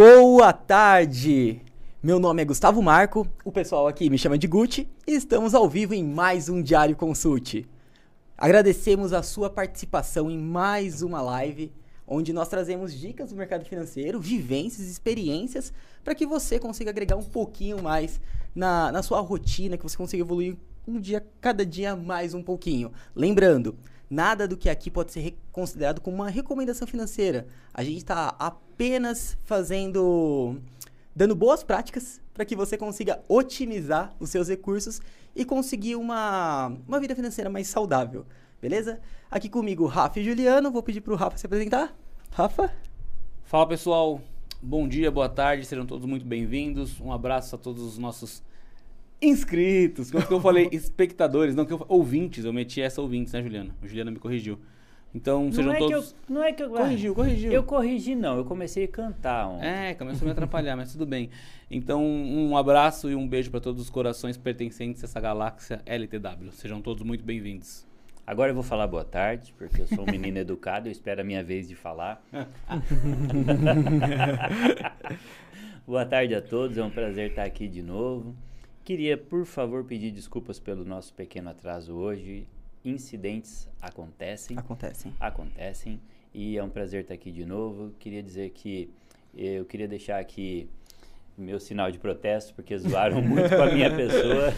Boa tarde! Meu nome é Gustavo Marco, o pessoal aqui me chama de Gucci e estamos ao vivo em mais um Diário Consulte. Agradecemos a sua participação em mais uma live, onde nós trazemos dicas do mercado financeiro, vivências, experiências, para que você consiga agregar um pouquinho mais na, na sua rotina, que você consiga evoluir um dia, cada dia mais um pouquinho. Lembrando, nada do que aqui pode ser considerado como uma recomendação financeira. A gente está apenas fazendo dando boas práticas para que você consiga otimizar os seus recursos e conseguir uma, uma vida financeira mais saudável, beleza? Aqui comigo, Rafa e Juliano. Vou pedir para o Rafa se apresentar. Rafa? Fala pessoal, bom dia, boa tarde, sejam todos muito bem-vindos. Um abraço a todos os nossos inscritos. Como que eu falei? Espectadores, não que eu ouvintes. Eu meti essa ouvintes, né, Juliana? O Juliana me corrigiu. Então, sejam não é todos. Que eu, não é que eu. Corrigiu, corrigiu. Eu corrigi, não. Eu comecei a cantar. Um... É, começou a me atrapalhar, mas tudo bem. Então, um abraço e um beijo para todos os corações pertencentes a essa galáxia LTW. Sejam todos muito bem-vindos. Agora eu vou falar boa tarde, porque eu sou um menino educado, eu espero a minha vez de falar. boa tarde a todos, é um prazer estar aqui de novo. Queria, por favor, pedir desculpas pelo nosso pequeno atraso hoje incidentes acontecem. Acontecem. Acontecem. E é um prazer estar aqui de novo. Queria dizer que eu queria deixar aqui meu sinal de protesto, porque zoaram muito com a minha pessoa.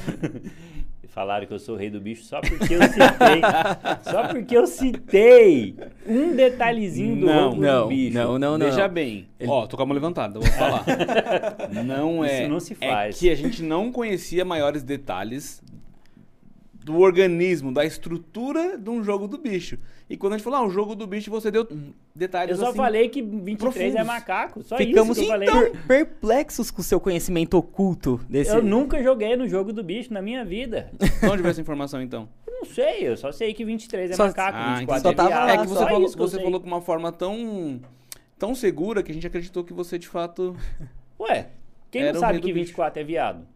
Falaram que eu sou o rei do bicho só porque eu citei. só porque eu citei um detalhezinho do não, não, do bicho. Não, não, não. Veja bem. Ele... Ó, tô com a mão levantada, vou falar. não é. Isso não se faz. É que a gente não conhecia maiores detalhes do organismo, da estrutura de um jogo do bicho. E quando a gente falou, ah, o jogo do bicho, você deu detalhes Eu só assim, falei que 23 profundos. é macaco, só Ficamos isso que eu então, falei. perplexos com o seu conhecimento oculto desse... Eu nunca joguei no jogo do bicho na minha vida. Onde veio essa informação, então? Eu não sei, eu só sei que 23 é Só- macaco, Ah, 24 só é tava viado. lá, é que você, falou, que você falou com uma forma tão, tão segura que a gente acreditou que você, de fato... Ué, quem não sabe que bicho. 24 é viado?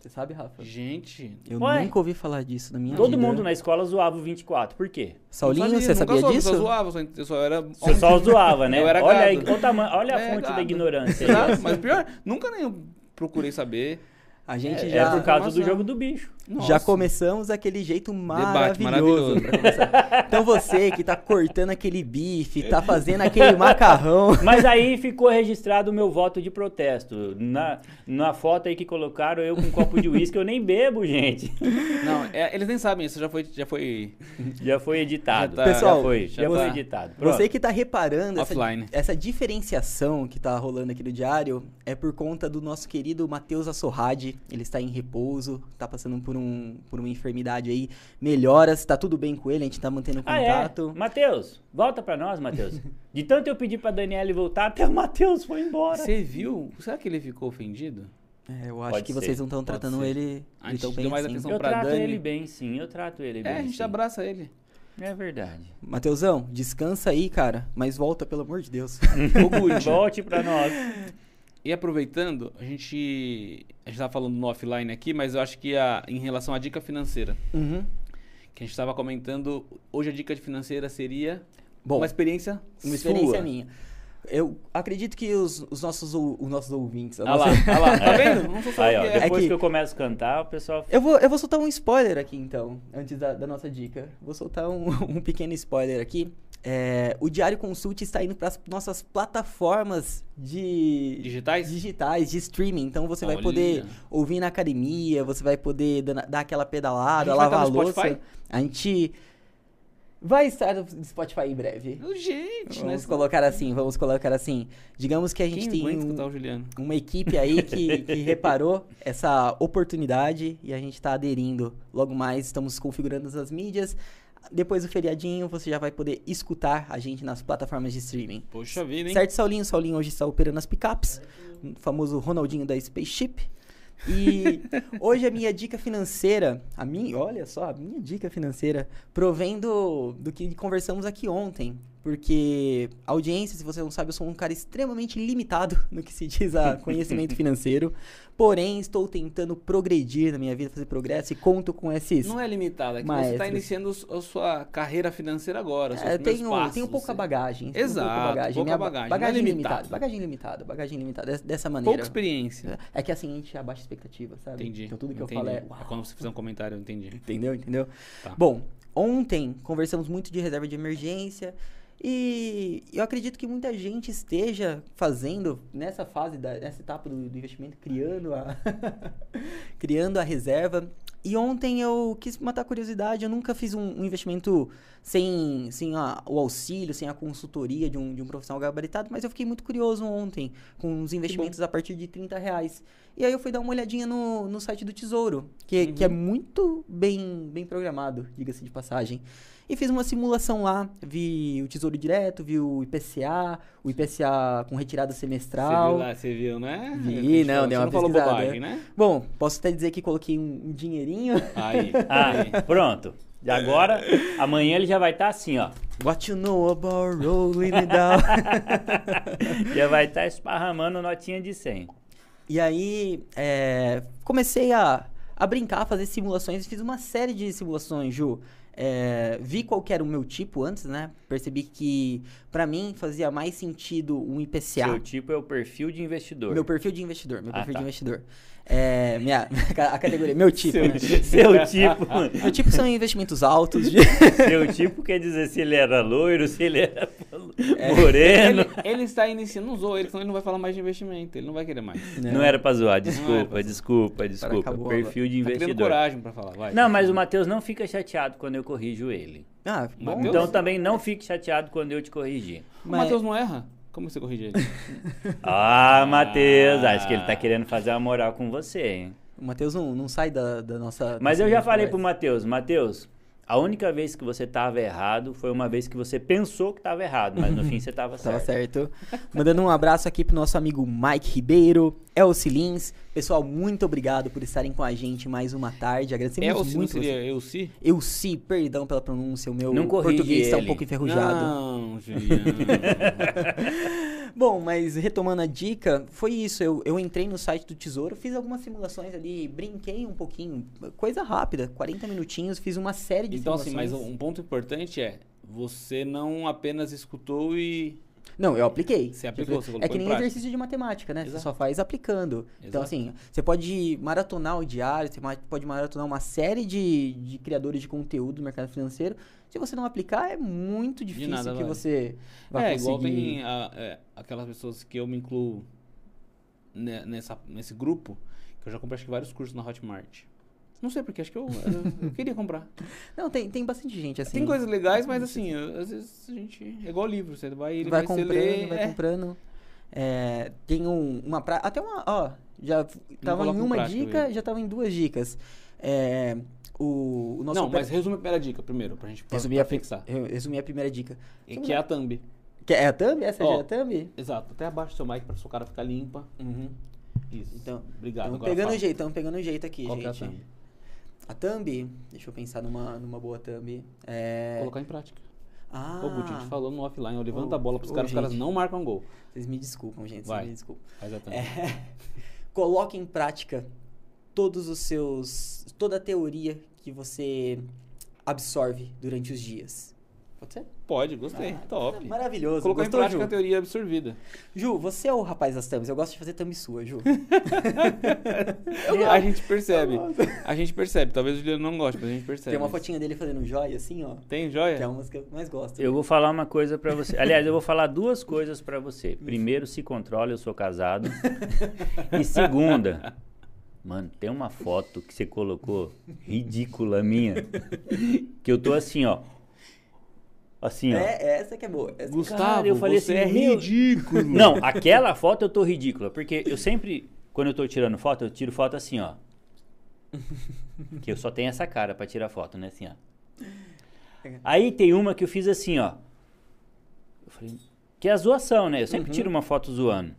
Você sabe, Rafa? Gente... Eu Ué? nunca ouvi falar disso na minha Todo vida. mundo na escola zoava o 24. Por quê? Saulinho, você sabia disso? Eu só zoava, só- eu só era... Você só zoava, né? Eu era olha, aí, olha o tamanho- olha a É, fonte da gado. ignorância. aí. Exato, mas pior, nunca nem eu procurei saber. A gente É, já... é por causa do jogo do bicho. Já Nossa. começamos daquele jeito Debate maravilhoso. maravilhoso. pra começar. então você que tá cortando aquele bife, tá fazendo aquele macarrão. Mas aí ficou registrado o meu voto de protesto. Na, na foto aí que colocaram, eu com um copo de uísque, eu nem bebo, gente. Não, é, eles nem sabem isso, já foi... Já foi... Já foi editado. Já tá- Pessoal, já foi, já já foi tá. editado. Pronto. Você que tá reparando essa, Offline. essa diferenciação que tá rolando aqui no diário é por conta do nosso querido Matheus Assorrade. Ele está em repouso, tá passando por, um, por uma enfermidade aí. Melhoras, tá tudo bem com ele, a gente tá mantendo Ah, é? contato. Matheus, volta pra nós, Matheus. De tanto eu pedir pra Daniele voltar, até o Matheus foi embora. Você viu? Será que ele ficou ofendido? É, eu acho Pode que ser, vocês não estão tratando ser. ele, A ele gente tão bem mais assim. atenção Eu pra trato Dani. ele bem, sim. Eu trato ele bem. É, a gente sim. abraça ele. É verdade. Mateusão, descansa aí, cara, mas volta, pelo amor de Deus. Volte pra nós. E aproveitando, a gente. A gente tava falando no offline aqui, mas eu acho que a, em relação à dica financeira, Uhum. que a gente estava comentando, hoje a dica financeira seria Bom, uma experiência. Uma experiência sua. minha. Eu acredito que os, os nossos, os nossos ouvintes. Ah lá, ah lá, tá vendo? Não sou só Aí, eu ó, é. depois que- que... eu começo a cantar, o pessoal. Eu vou, eu vou soltar um spoiler aqui então, antes da, da nossa dica. Vou soltar um, um pequeno spoiler aqui. É, o Diário Consult está indo para as nossas plataformas de Digitais? digitais, de streaming. Então você vai Olha. poder ouvir na academia, você vai poder dar, dar aquela pedalada, A vai lavar a estar no louça. Spotify? A gente vai estar no Spotify em breve. Gente, né? Vamos colocar assim, vamos colocar assim. Digamos que a gente Quem tem um- uma equipe aí que, que reparou essa oportunidade e a gente está aderindo. Logo mais, estamos configurando as mídias. Depois do feriadinho, você já vai poder escutar a gente nas plataformas de streaming. Poxa vida, hein? Certo, Saulinho? Saulinho hoje está operando as picapes. O famoso Ronaldinho da Spaceship. E hoje a minha dica financeira, a minha, olha só, a minha dica financeira provém do, do que conversamos aqui ontem. Porque audiência, se você não sabe, eu sou um cara extremamente limitado no que se diz a conhecimento financeiro. Porém, estou tentando progredir na minha vida, fazer progresso e conto com esses. Não é limitado, é que você está Maestros. iniciando a sua carreira financeira agora. É, tenho, passos, tenho pouca você- bagagem. Exato, pouca bagagem. pouca Minha ba- bagagem, não é bagagem limitado. limitada. Bagagem limitada, bagagem limitada. des- Dessa maneira. Pouca experiência. É que assim a gente abaixa a expectativa, sabe? Entendi. Então tudo que entendi. eu falo é. É "Uau". quando você fizer um comentário, eu entendi. Entendeu? Entendeu? Tá. Bom, ontem conversamos muito de reserva de emergência e eu acredito que muita gente esteja fazendo nessa fase, da, nessa etapa do, do investimento, criando a, criando a reserva. E ontem eu quis matar a curiosidade, eu nunca fiz um, um investimento sem, sem a- o auxílio, sem a consultoria de um, de um profissional gabaritado, mas eu fiquei muito curioso ontem com os investimentos a partir de 30 reais. E aí eu fui dar uma olhadinha no, no site do Tesouro, que, que é muito bem, bem programado, diga-se de passagem. E fiz uma simulação lá, vi o Tesouro Direto, vi o IPCA, o IPCA com retirada Você viu semestral. lá, você viu, né? Vi, não, você uma não falou bobagem, né? Bom, posso até dizer que coloquei um, um dinheirinho. Aí, Ah, aí. pronto. E agora, amanhã ele já vai estar assim, ó. What you know about rolling it down? Já vai estar esparramando notinha de 100. E aí, é, comecei a, a brincar, a fazer simulações. Fiz uma série de simulações, Ju. É, vi qual que era o meu tipo antes, né? Percebi que, pra mim, fazia mais sentido um IPCA. Seu tipo é o perfil de investidor. Meu perfil de investidor, meu Ah, perfil tá. de investidor. É, minha, a categoria, meu tipo, seu, né? seu tipo. Meu tipo são investimentos altos. De... Seu tipo quer dizer se ele era loiro, se ele era É. moreno. Ele, ele está iniciando, não usou ele, senão ele não vai falar mais de investimento, ele não vai querer mais. Não era pra zoar, desculpa, pra zoar. desculpa, desculpa. acabou Perfil de Tá investidor. coragem pra falar, vai. Não, mas o Matheus não fica chateado quando eu corrijo ele. Ah, bom. Mateus? Então também não fique chateado quando eu te corrigir. O Mas- Matheus não erra? Como você corrige ele? Ah, Matheus, acho que ele tá querendo fazer uma moral com você, hein? O Matheus não, não sai da, da nossa. Mas eu já falei pro Matheus, Matheus, a única vez que você tava errado foi uma vez que você pensou que tava errado, mas no fim você tava Tava certo. certo. Mandando um abraço aqui pro nosso amigo Mike Ribeiro, Elci Lins. Pessoal, muito obrigado por estarem com a gente mais uma tarde. Agradecemos o se não muito. seria você. eu se? Elci, perdão pela pronúncia, o meu português está um pouco enferrujado. Não, Juliano. Bom, mas retomando a dica, foi isso. Eu, eu entrei no site do Tesouro, fiz algumas simulações ali, brinquei um pouquinho, coisa rápida, 40 minutinhos, fiz uma série de então, assim, simulações. mas um ponto importante é, você não apenas escutou e... Não, eu apliquei. Você aplicou, você É que em nem exercício de matemática, né? Você Exato. só faz aplicando. Então, Exato. assim, você pode maratonar o diário, você pode maratonar uma série de, de criadores de conteúdo do mercado financeiro. Se você não aplicar, é muito difícil nada que vale. você vai é, igual conseguir. tem a- é, aquelas pessoas que eu me incluo ne- nessa, nesse grupo, que eu já comprei acho que vários cursos na Hotmart. Não sei porque, acho que eu, eu, eu queria comprar. Não, tem, tem bastante gente assim. Tem coisas legais, mas assim, às vezes a gente. É igual livro, você vai, ele vai vai, comprando, lê, vai é, comprando. É, tem um, uma pra... Até uma. Ó, já tava em uma dica, velho. já tava em duas dicas. É, o, o nosso Não, opera- mas resume a primeira dica primeiro, pra gente pra, resumi, pra a, fixar. eu resumi a primeira dica. E Que é a thumb. Que é a thumb? Essa já é a thumb? Exato, até abaixo do seu mic pra sua cara ficar limpa. Uhum. Isso. Então, obrigado. Estamos pegando fala. jeito, estamos pegando jeito aqui, Qual que é a gente. thumb? A thumb, deixa eu pensar numa, numa boa thumb. É... Colocar em prática. Ah, Ô, Guti, a gente falou no offline, levanta Ô, a bola pros ô, caras, os caras não marcam gol. vocês me desculpam, gente, Vai. vocês me desculpam. Faz a thumb. É, coloque em prática todos os seus, toda a teoria que você absorve durante os dias. Pode ser? Pode, gostei. Ah, Top. Maravilhoso. Colocou em Gostou, prática Ju? a teoria absorvida. Ju, você é o rapaz das thumbs. Eu gosto de fazer thumb sua, Ju. a gente percebe. A gente percebe. Talvez o Juliano não goste, mas a gente percebe. Tem uma fotinha dele fazendo joia assim, ó. Tem joia? Que é uma das que eu mais gosto. Eu vou falar uma coisa pra você. Aliás, eu vou falar duas coisas pra você. Primeiro, se controla, eu sou casado. E segunda, mano, tem uma foto que você colocou ridícula minha, que eu tô assim, ó. Assim, ó. É, essa que é boa. Essa é Gustavo, Cara, eu falei você assim, é meu- ridículo. Não, aquela foto eu tô ridícula, porque eu sempre, quando eu tô tirando foto, eu tiro foto assim, ó. Que eu só tenho essa cara pra tirar foto, né? Assim, ó. Aí tem uma que eu fiz assim, ó. Eu falei, que é a zoação, né? Eu sempre Uhum. tiro uma foto zoando.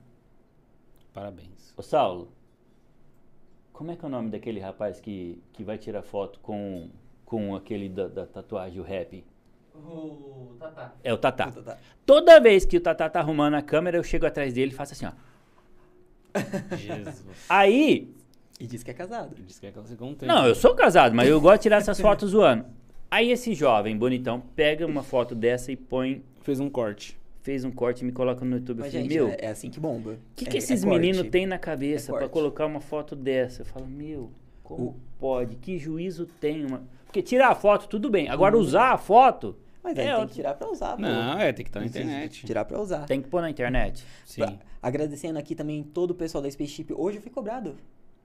Parabéns. Ô, Saulo, como é que é o nome daquele rapaz que, que vai tirar foto com, com aquele da, da tatuagem, o rap? O Tatá. É o Tatá. Tá, tá. Toda vez que o Tatá tá arrumando a câmera, eu chego atrás dele e faço assim, ó. Jesus. Aí, E diz que é casado. Diz que é tempo. não, eu sou casado, mas eu gosto de tirar essas fotos zoando. Aí esse jovem bonitão pega uma foto dessa e põe, Fez um corte. fez um corte e me coloca no YouTube. Eu Mas, falei, gente, meu, é, é assim que bomba. O que, É- que é esses corte. meninos têm na cabeça É pra corte. colocar uma foto dessa? Eu falo, meu, como O- pode? Que juízo tem uma. Porque tirar a foto, tudo bem. Agora, usar a foto, Mas aí É, tem que tirar pra usar, pô. Não, é, tem que estar na Precisa internet. Tirar pra usar. tem que pôr na internet. Sim. Pra- agradecendo aqui também todo o pessoal da Spaceship. Hoje eu fui cobrado,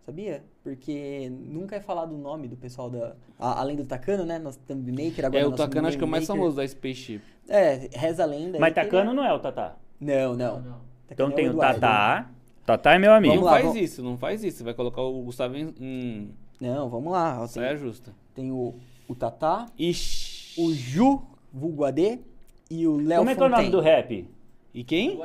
sabia? Porque nunca é falado o nome do pessoal da. a- além do Takano, né? Nosso thumb maker, agora É, o Takano acho que é o mais famoso da Spaceship. É, reza a lenda. Mas ele Tacano é- não é o Tatá. Não, não. Então Takano é tem o Eduardo. Tatá. Tatá é meu amigo. Não lá, faz vamos- isso, não faz isso. Você vai colocar o Gustavo em. em Não, vamos lá. saia Tem, justa. tem o, o Tatá, Ixi. o Ju, vulgo AD, e o Léo Como é que é o nome do rap? E quem?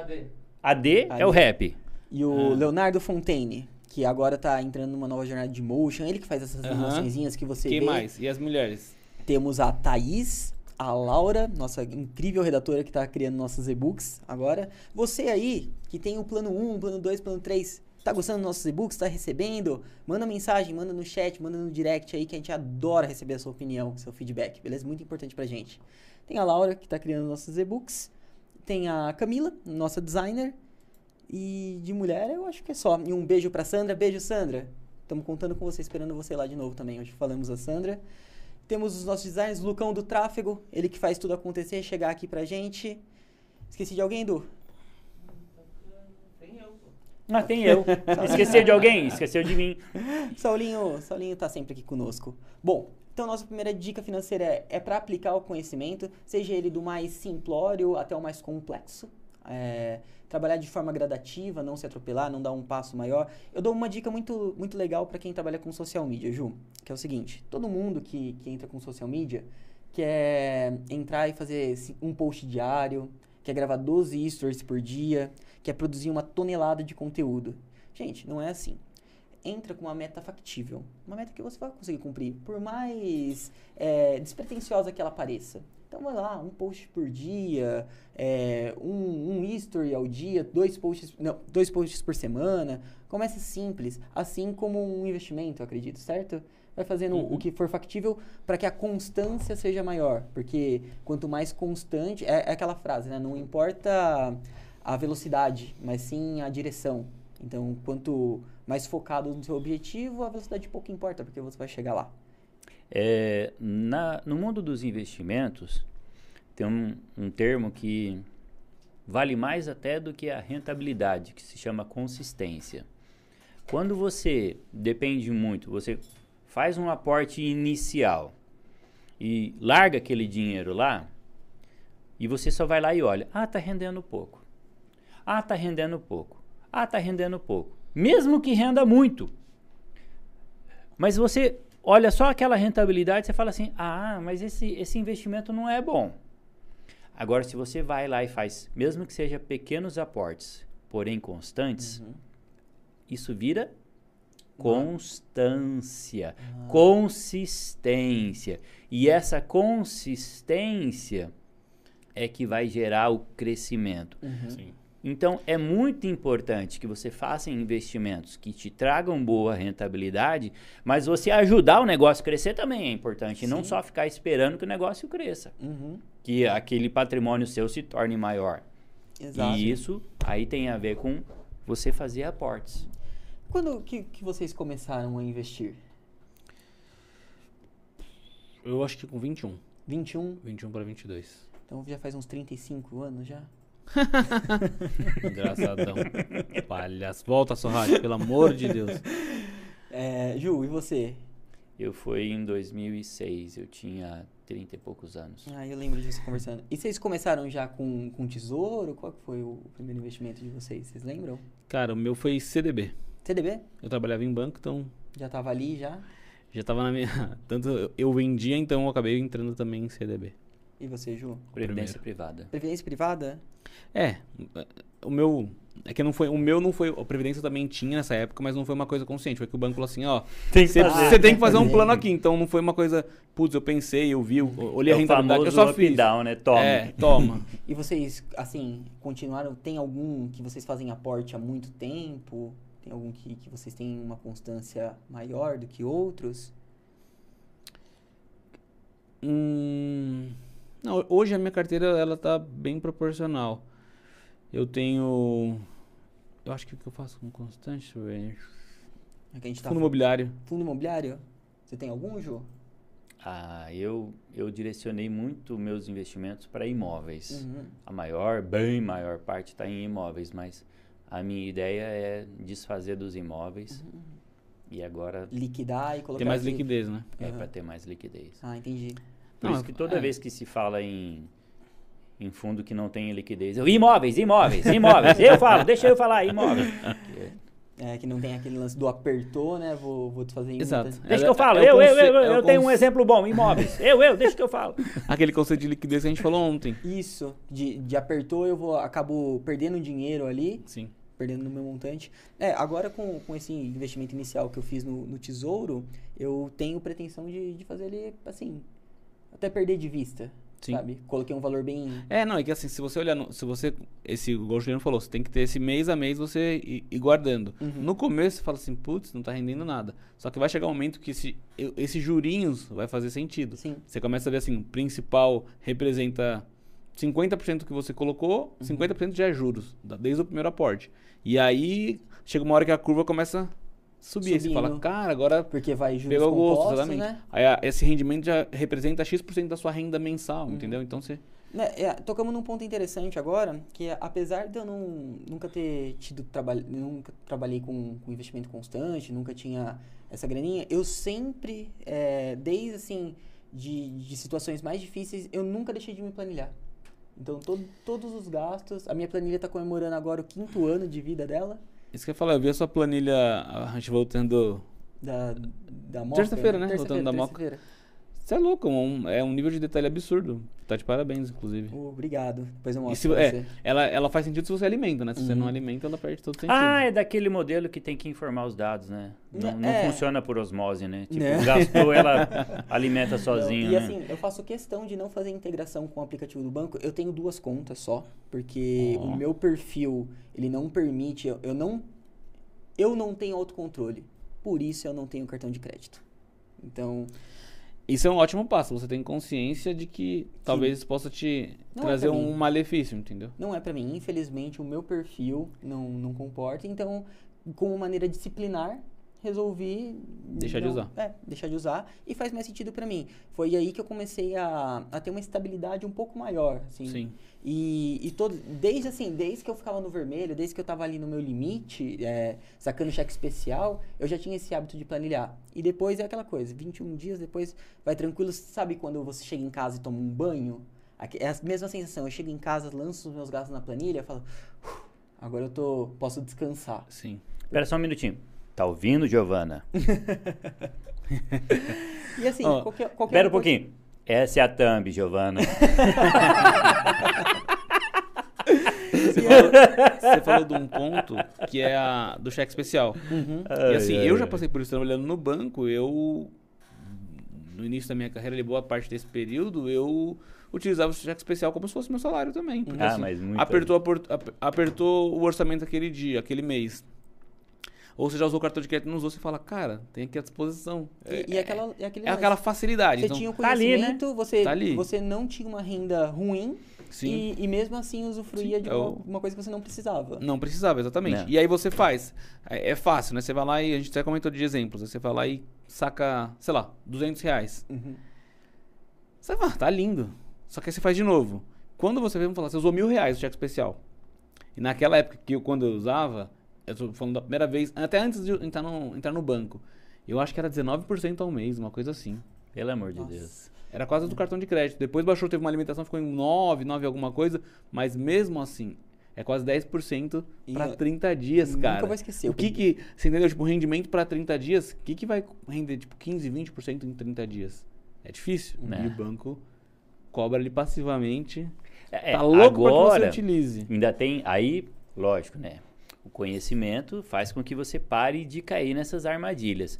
AD é o AD. rap. E o Ah. Leonardo Fontaine, que agora tá entrando numa nova jornada de motion. Ele que faz essas animaçõezinhas que você Quem vê. mais? E as mulheres? Temos a Thaís, a Laura, nossa incrível redatora que tá criando nossos e-books agora. Você aí, que tem o plano 1, plano 2, plano 3, tá gostando dos nossos e-books, tá recebendo? Manda mensagem, manda no chat, manda no direct aí, que a gente adora receber a sua opinião, seu feedback, beleza? Muito importante pra gente. Tem a Laura, que tá criando nossos e-books. Tem a Camila, nossa designer. E de mulher, eu acho que é só. E um beijo pra Sandra. Beijo, Sandra. Estamos contando com você, esperando você lá de novo também. Hoje falamos a Sandra. Temos os nossos designers, Lucão do Tráfego, ele que faz tudo acontecer, chegar aqui pra gente. Esqueci de alguém, Du? Ah, tem eu. Esqueceu de alguém? Esqueceu de mim. Saulinho, Saulinho tá sempre aqui conosco. Bom, então nossa primeira dica financeira é, é para aplicar o conhecimento, seja ele do mais simplório até o mais complexo. É, trabalhar de forma gradativa, não se atropelar, não dar um passo maior. Eu dou uma dica muito, muito legal para quem trabalha com social media, Ju, que é o seguinte: todo mundo que, que entra com social media quer entrar e fazer um post diário, quer gravar 12 stories por dia, quer produzir uma tonelada de conteúdo. Gente, não é assim entra com uma meta factível. Uma meta que você vai conseguir cumprir, por mais é, despretensiosa que ela pareça. Então vai lá, um post por dia, é, um, um history ao dia, dois posts, não, dois posts por semana. Comece simples, assim como um investimento, acredito, certo? Vai fazendo o que for factível para que a constância seja maior. Porque quanto mais constante, é, é aquela frase, né? Não importa a velocidade, mas sim a direção. Então, quanto mais focado no seu objetivo, a velocidade pouco importa, porque você vai chegar lá. É, na- no mundo dos investimentos, tem um, um termo que vale mais até do que a rentabilidade, que se chama consistência. Quando você depende muito, você faz um aporte inicial e larga aquele dinheiro lá, e você só vai lá e olha, ah, tá rendendo pouco. Ah, tá rendendo pouco. Ah, tá rendendo pouco. Mesmo que renda muito. Mas você olha só aquela rentabilidade, você fala assim: "Ah, mas esse esse investimento não é bom". Agora se você vai lá e faz, mesmo que seja pequenos aportes, porém constantes, isso vira constância, consistência. E essa consistência é que vai gerar o crescimento. Sim. Então é muito importante que você faça investimentos que te tragam boa rentabilidade, mas você ajudar o negócio a crescer também é importante, e não só ficar esperando que o negócio cresça, Uhum, que aquele patrimônio seu se torne maior. exato. E isso aí tem a ver com você fazer aportes. Quando que, que vocês começaram a investir? Eu acho que com 21. 21? 21 para 22. Então já faz uns 35 anos já? Engraçadão. Palhaço. Volta, Sorrade, pelo amor de Deus. É, Ju, e você? Eu fui em 2006, eu tinha 30 e poucos anos. Ah, eu lembro de você conversando. E vocês começaram já com, com tesouro? Qual que foi o primeiro investimento de vocês? Vocês lembram? Cara, o meu foi CDB. CDB? Eu trabalhava em banco, então Já tava ali já? já tava na minha. Tanto eu vendia, então eu acabei entrando também em CDB. E você, Ju? Previdência privada. Previdência privada? É, o meu, É que não foi. O meu não foi. A Previdência também tinha nessa época, mas não foi uma coisa consciente. Foi que o banco falou assim, ó. Tem que Você fazer. você tem que fazer um plano aqui. Então não foi uma coisa. Putz, eu pensei, eu vi, eu olhei É a rentabilidade, eu famoso só fiz. down, né? Toma. É, toma. E vocês, assim, continuaram? Tem algum que vocês fazem aporte há muito tempo? Tem algum que, que vocês têm uma constância maior do que outros? Hum, não, hoje a minha carteira ela tá bem proporcional. Eu tenho. Eu acho que o que eu faço com constante, deixa eu ver. É que a gente tá Fundo imobiliário. fundo imobiliário? Você tem algum, Ju? Ah, eu, eu direcionei muito meus investimentos para imóveis. Uhum. A maior, bem maior parte está em imóveis, mas a minha ideia é desfazer dos imóveis Uhum. e agora Liquidar e colocar... Tem mais liquidez, né? é para ter mais liquidez. Ah, entendi. Por Não, isso que toda é. vez que se fala em, em fundo que não tem liquidez, eu, imóveis, imóveis, imóveis. eu falo, deixa eu falar, imóveis. É, que não tem aquele lance do apertou, né? Vou, vou te fazer em Exato. muita- Deixa É- que eu falo, é o eu, eu, eu, é o eu tenho um exemplo bom, imóveis. Eu, eu, deixa que eu falo. Aquele conceito de liquidez que a gente falou ontem. Isso, de, de apertou, eu vou acabo perdendo dinheiro ali, Sim. perdendo no meu montante. É, agora com, com esse investimento inicial que eu fiz no, no Tesouro, eu tenho pretensão de, de fazer ele, assim, até perder de vista, Sim. sabe? Coloquei um valor bem... É, não, é que assim, se você olhar, no- se você, esse, igual o Juliano falou, você tem que ter esse mês a mês você ir, ir guardando. Uhum. No começo você fala assim, putz, não tá rendendo nada. Só que vai chegar um momento que esse, esses jurinhos vai fazer sentido. Sim, Você começa a ver assim, o principal representa 50% do que você colocou, Uhum. 50% já é juros, desde o primeiro aporte. E aí chega uma hora que a curva começa subir. Aí você fala, Subindo. cara, agora porque vai pegou o gosto, exatamente. né? Aí a- esse rendimento já representa X% da sua renda mensal, Uhum. entendeu? Então você. Né, é, tocamos num ponto interessante agora, que é, apesar de eu não, nunca ter tido trabalho, nunca trabalhei com, com investimento constante, nunca tinha essa graninha, eu sempre, é, desde assim, de, de situações mais difíceis, eu nunca deixei de me planilhar. Então, todo, todos os gastos, a minha planilha está comemorando agora o quinto ano de vida dela, Isso que eu ia falar, eu vi a sua planilha, a gente voltando. da, da Moca. Terça-feira, né? Terça-feira, Voltando da Moca. Você é louco, um- é um nível de detalhe absurdo. Tá de parabéns, inclusive. Oh, Obrigado. Depois eu mostro se, pra é, você. ela, ela faz sentido se você alimenta, né? Se você Uhum. não alimenta, ela perde todo sentido. Ah, é daquele modelo que tem que informar os dados, né? Não, não É. funciona por osmose, né? Tipo, Né? gastou, ela alimenta sozinho, Não, e né? assim, eu faço questão de não fazer integração com o aplicativo do banco. Eu tenho duas contas só, porque Ó. o meu perfil, ele não permite, eu, eu não eu não tenho autocontrole. Por isso eu não tenho cartão de crédito. Então, Isso é um ótimo passo. Você tem consciência de que talvez isso possa te Não é trazer pra um malefício, entendeu? não é pra mim, infelizmente o meu perfil não não comporta, então como maneira disciplinar resolvi Deixar de não- usar. É, deixar de usar e faz mais sentido pra mim. Foi aí que eu comecei a, a ter uma estabilidade um pouco maior, assim. Sim. E, e todo, desde assim, desde que eu ficava no vermelho, desde que eu tava ali no meu limite, é, sacando cheque especial, eu já tinha esse hábito de planilhar. E depois é aquela coisa, 21 dias depois vai tranquilo. Sabe quando você chega em casa e toma um banho? É a mesma sensação, eu chego em casa, lanço os meus gastos na planilha, falo, "Uf, agora eu tô, posso descansar. Sim. Espera só um minutinho. Tá ouvindo, Giovana? E assim, Ó, qualquer, qualquer Espera um coisa- pouquinho. Essa é a thumb, Giovana. Você falou, você falou de um ponto que é a do cheque especial. Uhum. e assim, Ai, eu ai, já ai. passei por isso trabalhando no banco. Eu, no início da minha carreira, ali, boa parte desse período, eu utilizava o cheque especial como se fosse meu salário também. Porque, Ah, assim, mas muito. apertou, apertou o orçamento aquele dia, aquele mês. Ou você já usou o cartão de crédito e não usou, você fala, cara, tem aqui à disposição. E, e aquela, é aquele É aquela lance. facilidade. Você então, tinha o Tá ali, né? conhecimento, você, Tá ali. você não tinha uma renda ruim sim. e, e mesmo assim usufruía Sim, de é uma, o- uma coisa que você não precisava. Não precisava, exatamente. Não. E aí você faz. É, é fácil, né? Você vai lá e a gente até comentou de exemplos. né? Você vai lá e saca, sei lá, 200 reais. Uhum. Você fala, tá lindo. Só que aí você faz de novo. Quando você vem vamos falar, você usou mil reais no cheque especial. E naquela época que eu, quando eu usava, eu tô falando da primeira vez, até antes de eu entrar no, entrar no banco, eu acho que era 19% ao mês, uma coisa assim. Pelo amor de Nossa. Deus. Era quase do cartão de crédito. Depois baixou, teve uma alimentação, ficou em 9, 9 alguma coisa. Mas mesmo assim, é quase 10% E para eu 30 dias, Nunca cara. vou esquecer. O que que, você entendeu? Tipo, rendimento para 30 dias, o que que vai render, tipo, 15, 20% em 30 dias? É difícil. É. E o banco cobra ali passivamente. É, tá louco pra que você agora, utilize. ainda tem. Aí, lógico, né? O conhecimento faz com que você pare de cair nessas armadilhas.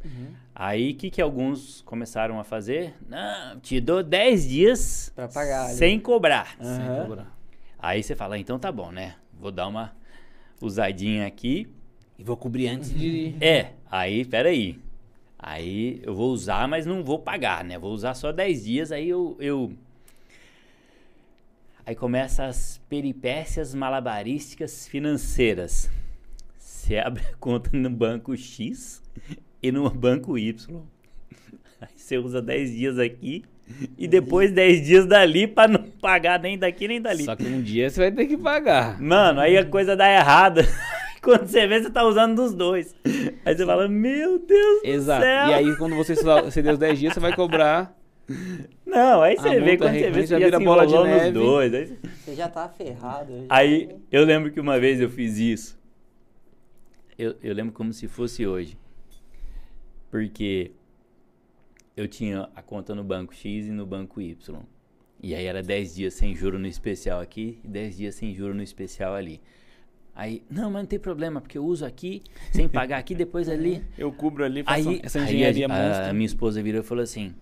Aí, o que, que alguns começaram a fazer? Não, te dou 10 dias pagar sem cobrar. Sem Aham. cobrar. Aí você fala, então tá bom, né? Vou dar uma usadinha aqui. E vou cobrir antes de. É, aí, peraí. Aí eu vou usar, mas não vou pagar, né? Vou usar só 10 dias, aí eu. eu... Aí começa as peripécias malabarísticas financeiras. Você abre a conta no banco X e no banco Y. Aí você usa 10 dias aqui e depois 10 dias dali pra não pagar nem daqui nem dali. Só que um dia você vai ter que pagar. Mano, aí a coisa dá errada. Quando você vê, você tá usando dos dois. Aí você fala, meu Deus Exato. do céu. E aí, quando você deu os 10 dias, você vai cobrar. Não, aí você vê, quando você vê, você já vira se bola de neve. dois. Aí, você- Você já tá ferrado. já- aí eu lembro que uma vez eu fiz isso. Eu, eu lembro como se fosse hoje. Porque eu tinha a conta no banco X e no banco Y. E aí era 10 dias sem juro no especial aqui e 10 dias sem juro no especial ali. Aí, não, mas não tem problema, porque eu uso aqui, sem pagar aqui, depois ali. Eu cubro ali, faço Aí, essa aí engenharia a, a monstra. minha esposa virou e falou assim: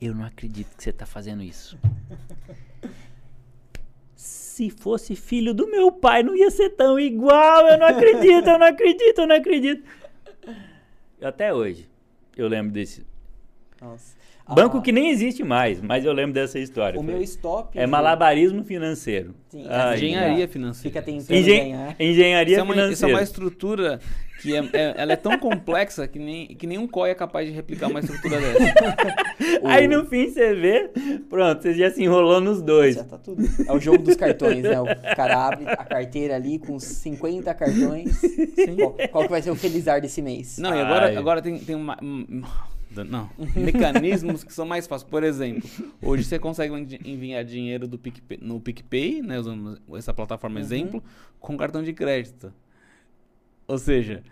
Eu não acredito que você tá fazendo isso. Se fosse filho do meu pai, não ia ser tão igual. Eu não acredito, eu não acredito, eu não acredito. Até hoje, eu lembro desse. Nossa. Banco Ah, que nem existe mais, mas eu lembro dessa história. O Foi- meu stop. É malabarismo financeiro. Sim, Ai, Engenharia Fica financeira. tentando Engen- ganhar. Engenharia Isso é, uma, isso é financeira. uma estrutura que é, é- ela é tão complexa que, nem, que nenhum COI é capaz de replicar uma estrutura dessa. Aí no fim você vê, pronto, você já se enrolou nos dois. Já tá tudo. É o jogo dos cartões, né? O cara abre a carteira ali com 50 cartões. Qual, qual que vai ser o felizar desse mês? Não, e agora, Ai. agora tem, tem uma. Não, mecanismos que são mais fáceis. Por exemplo, hoje você consegue envi- enviar dinheiro do PicPay, no PicPay, né, usando essa plataforma exemplo, com cartão de crédito. Ou seja,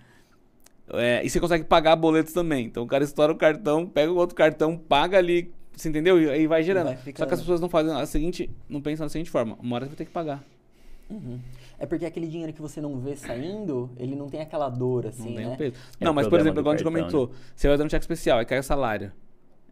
é, e você consegue pagar boletos também. Então o cara estoura o cartão, pega o outro cartão, paga ali, você entendeu? E aí vai gerando. Vai Só que as pessoas não fazem a seguinte, não pensam da seguinte forma: uma hora você vai ter que pagar. Uhum. É porque aquele dinheiro que você não vê saindo, ele não tem aquela dor, Não assim, tem um né? peso. É não, mas por exemplo, igual a gente cartão, comentou, você vai dando cheque especial e cai o salário.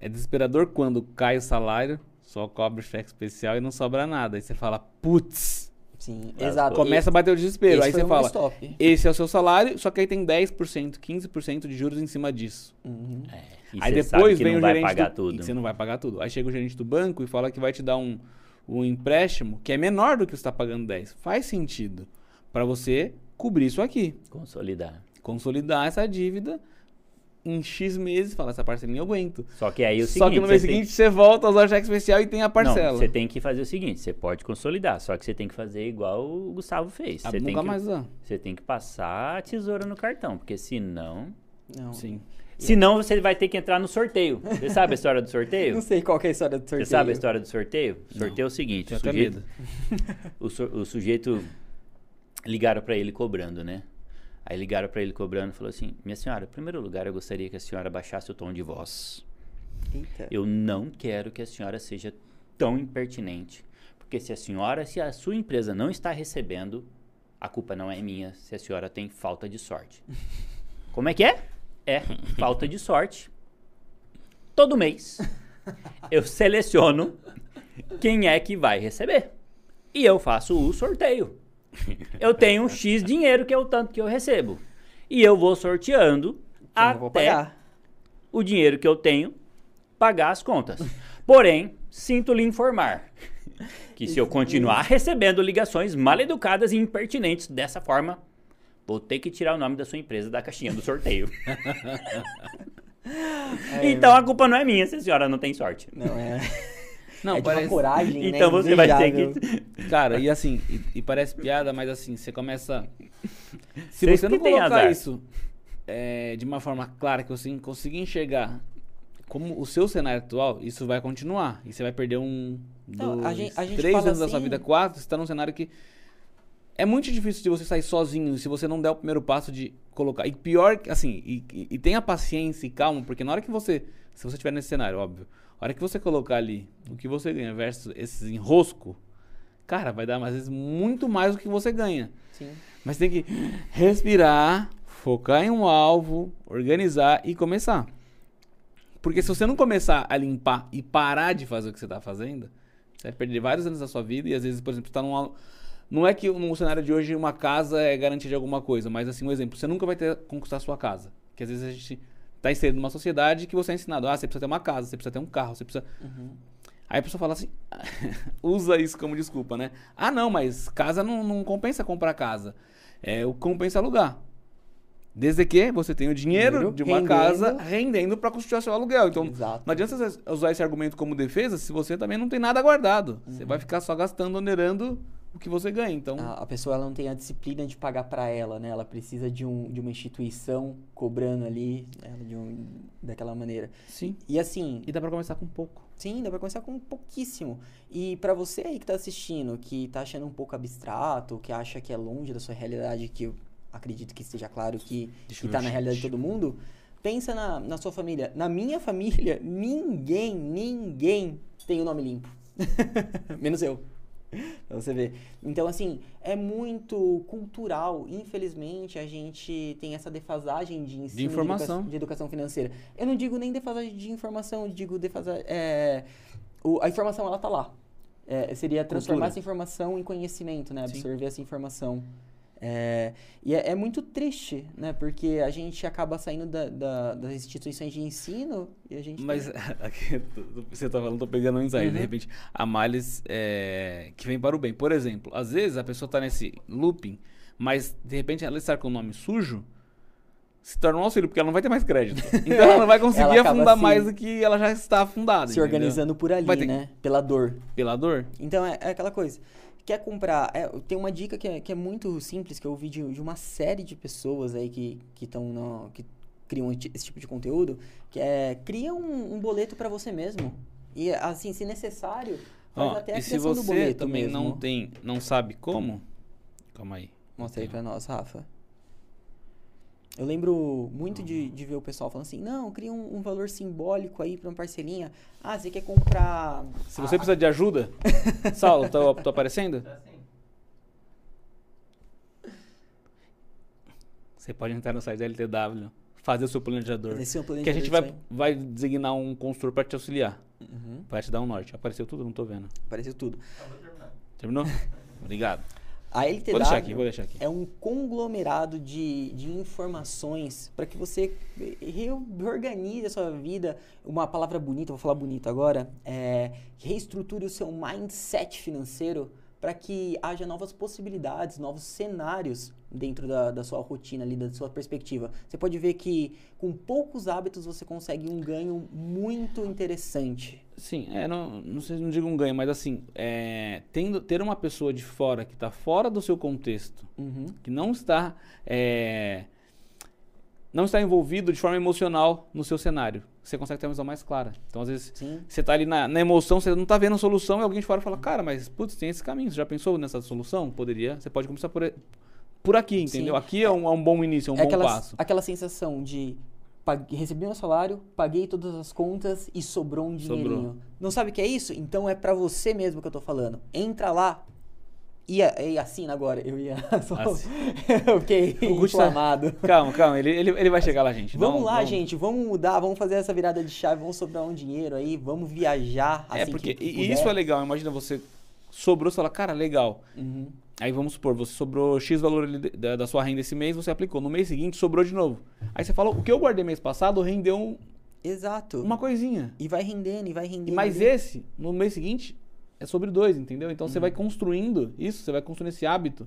É desesperador quando cai o salário, só cobra o cheque especial e não sobra nada. Aí você fala, putz, Sim, Mas exato. começa a bater o desespero. Esse Aí você meu fala, stop. esse é o seu salário, só que aí tem 10%, 15% de juros em cima disso. Uhum. É, e aí depois sabe que vem não o vai gerente pagar do, tudo. e você não vai pagar tudo. Aí chega o gerente do banco e fala que vai te dar um, um empréstimo que é menor do que você está pagando 10. Faz sentido para você cobrir isso aqui. Consolidar. consolidar essa dívida em X meses, falar, essa parcelinha eu aguento. Só que aí é o Só seguinte, que no mês você tem- seguinte você volta a usar o cheque especial e tem a parcela. Não, você tem que fazer o seguinte, você pode consolidar, só que você tem que fazer igual o Gustavo fez. Ah, Você tem nunca que, mais usar. Você tem que passar a tesoura no cartão, porque senão... Não. Sim. Senão você vai ter que entrar no sorteio. Você sabe a história do sorteio? Não sei qual que é a história do sorteio. Você sabe a história do sorteio? O sorteio é o seguinte, o sujeito, o, su- o sujeito ligaram pra ele cobrando, né? Aí ligaram pra ele cobrando e falou assim: "Minha senhora, em primeiro lugar, eu gostaria que a senhora baixasse o tom de voz. Eita. Eu não quero que a senhora seja tão impertinente, porque se a senhora, se a sua empresa não está recebendo, a culpa não é minha, se a senhora tem falta de sorte." Como é que é? É falta de sorte. Todo mês eu seleciono quem é que vai receber. E eu faço o sorteio. Eu tenho um X dinheiro que é o tanto que eu recebo. E eu vou sorteando Eu até o dinheiro que eu tenho pagar as contas. Porém, sinto lhe informar que se eu continuar recebendo ligações mal educadas e impertinentes dessa forma, vou ter que tirar o nome da sua empresa da caixinha do sorteio. É, então a culpa não é minha se a senhora não tem sorte. Não, é. Não, é de uma parece... coragem, Então né? você vai ter que. Cara, e assim, e, e parece piada, mas assim, você começa. Se Vocês você não colocar azar. isso é, de uma forma clara, que você conseguir enxergar como o seu cenário atual, isso vai continuar. E você vai perder um. Não, Dos a gente- a gente três anos da sua assim- vida, quatro, você tá num cenário que. É muito difícil de você sair sozinho se você não der o primeiro passo de colocar. E pior, assim, e, e- e tenha paciência e calma, porque na hora que você. Se você estiver nesse cenário, óbvio. A hora que você colocar ali o que você ganha versus esses enrosco, cara, vai dar às vezes muito mais do que você ganha. Sim. Mas tem que respirar, focar em um alvo, organizar e começar. Porque se você não começar a limpar e parar de fazer o que você está fazendo, você vai perder vários anos da sua vida e às vezes, por exemplo, você tá num. Não é que no cenário de hoje uma casa é garantia de alguma coisa, mas assim, um exemplo, você nunca vai ter conquistar a sua casa. Que às vezes a gente tá inserido numa sociedade que você é ensinado, ah, você precisa ter uma casa, você precisa ter um carro, você precisa. Aí a pessoa fala assim, usa isso como desculpa, né? Ah, não, mas casa não, não compensa comprar casa. É, o compensa alugar. Desde que você tenha o dinheiro Dinheiro de uma rendendo. casa rendendo para construir seu aluguel. Então, Exato. não adianta você usar esse argumento como defesa se você também não tem nada guardado. Você vai ficar só gastando, onerando o que você ganha. Então, A, a pessoa ela não tem a disciplina de pagar pra ela, né? Ela precisa de, um, de uma instituição cobrando ali ela de um, daquela maneira. sim. E assim, E dá pra começar com pouco. sim, dá pra começar com pouquíssimo. E pra você aí que tá assistindo, que tá achando um pouco abstrato, que acha que é longe da sua realidade, que eu acredito que esteja claro que, Deixa que eu tá na realidade de todo mundo, pensa na, na sua família. Na minha família, ninguém, ninguém tem o nome limpo. Menos eu. Pra você ver. Então, assim, é muito cultural. Infelizmente, a gente tem essa defasagem de ensino informação. educa- de educação financeira. Eu não digo nem defasagem de informação, eu digo defasagem. É, o- a informação, ela tá lá. É, seria transformar Cultura. essa informação em conhecimento, né? Sim. Absorver essa informação. É, e é, é muito triste, né? Porque a gente acaba saindo da- da- das instituições de ensino e a gente. Mas tem- aqui, você tá falando, tô pegando um insight. Uhum. De repente, a males é, que vem para o bem. Por exemplo, às vezes a pessoa tá nesse looping, mas de repente ela estar com o nome sujo se torna um auxílio, porque ela não vai ter mais crédito. Então ela não vai conseguir afundar se- mais do que ela já está afundada. se entendeu? organizando por ali, ter- né? Pela dor. Pela dor. Então é, é aquela coisa. Quer comprar. é, tem uma dica que é, que é muito simples que eu ouvi de, de uma série de pessoas aí que estão que criam esse tipo de conteúdo, que é cria um, um boleto para você mesmo. E assim, se necessário, faz Ó, até a e se você também mesmo. não tem, não sabe como, calma aí. Mostra aí pra nós, Rafa. Eu lembro muito de, de ver o pessoal falando assim, não, cria um, um valor simbólico aí pra uma parcelinha. Ah, você quer comprar... Se você a- precisa de ajuda, Saulo, tô, tô aparecendo? Você pode entrar no site da LTW, fazer o seu planejador. Fazer seu Que a planejador gente vai, vai designar um consultor para te auxiliar. Uhum, Vai te dar um norte. Apareceu tudo? Não tô vendo. apareceu tudo. Terminou? Obrigado. A LTW aqui. é um conglomerado de, de informações para que você reorganize a sua vida. Uma palavra bonita, vou falar bonito agora, é reestruture o seu mindset financeiro para que haja novas possibilidades, novos cenários dentro da, da sua rotina ali, da sua perspectiva. Você pode ver que com poucos hábitos você consegue um ganho muito interessante. Sim, é, não, não sei se não digo um ganho, mas assim, é, tendo, ter uma pessoa de fora que está fora do seu contexto, Uhum. que não está é, não está envolvido de forma emocional no seu cenário, você consegue ter uma visão mais clara. Então, às vezes, Sim. você está ali na, na emoção, você não está vendo a solução e alguém de fora fala, cara, mas putz, tem esse caminho, você já pensou nessa solução? Poderia, você pode começar por, por aqui, entendeu? Sim. Aqui é um, é um bom início, é um é bom aquela, passo. aquela sensação de pag- recebi meu salário, paguei todas as contas e sobrou um Sobrou. dinheirinho. Não sabe o que é isso? Então é pra você mesmo que eu tô falando. Entra lá e, a- e assina agora. Eu ia só Assi- eu fiquei O tá- inflamado. Calma, calma, ele, ele, ele vai chegar lá, gente. Vamos Não, lá, vamos- gente, vamos mudar, vamos fazer essa virada de chave, vamos sobrar um dinheiro aí, vamos viajar É assim porque que e- puder. isso é legal. Imagina você sobrou, você fala, cara, legal. Uhum. Aí vamos supor, você sobrou X valor da, da sua renda esse mês, você aplicou. No mês seguinte sobrou de novo. Aí você fala, o que eu guardei mês passado rendeu um- Exato. uma coisinha. E vai rendendo, e vai rendendo. E mais esse, no mês seguinte, é sobre dois, entendeu? Então você vai construindo isso, você vai construindo esse hábito.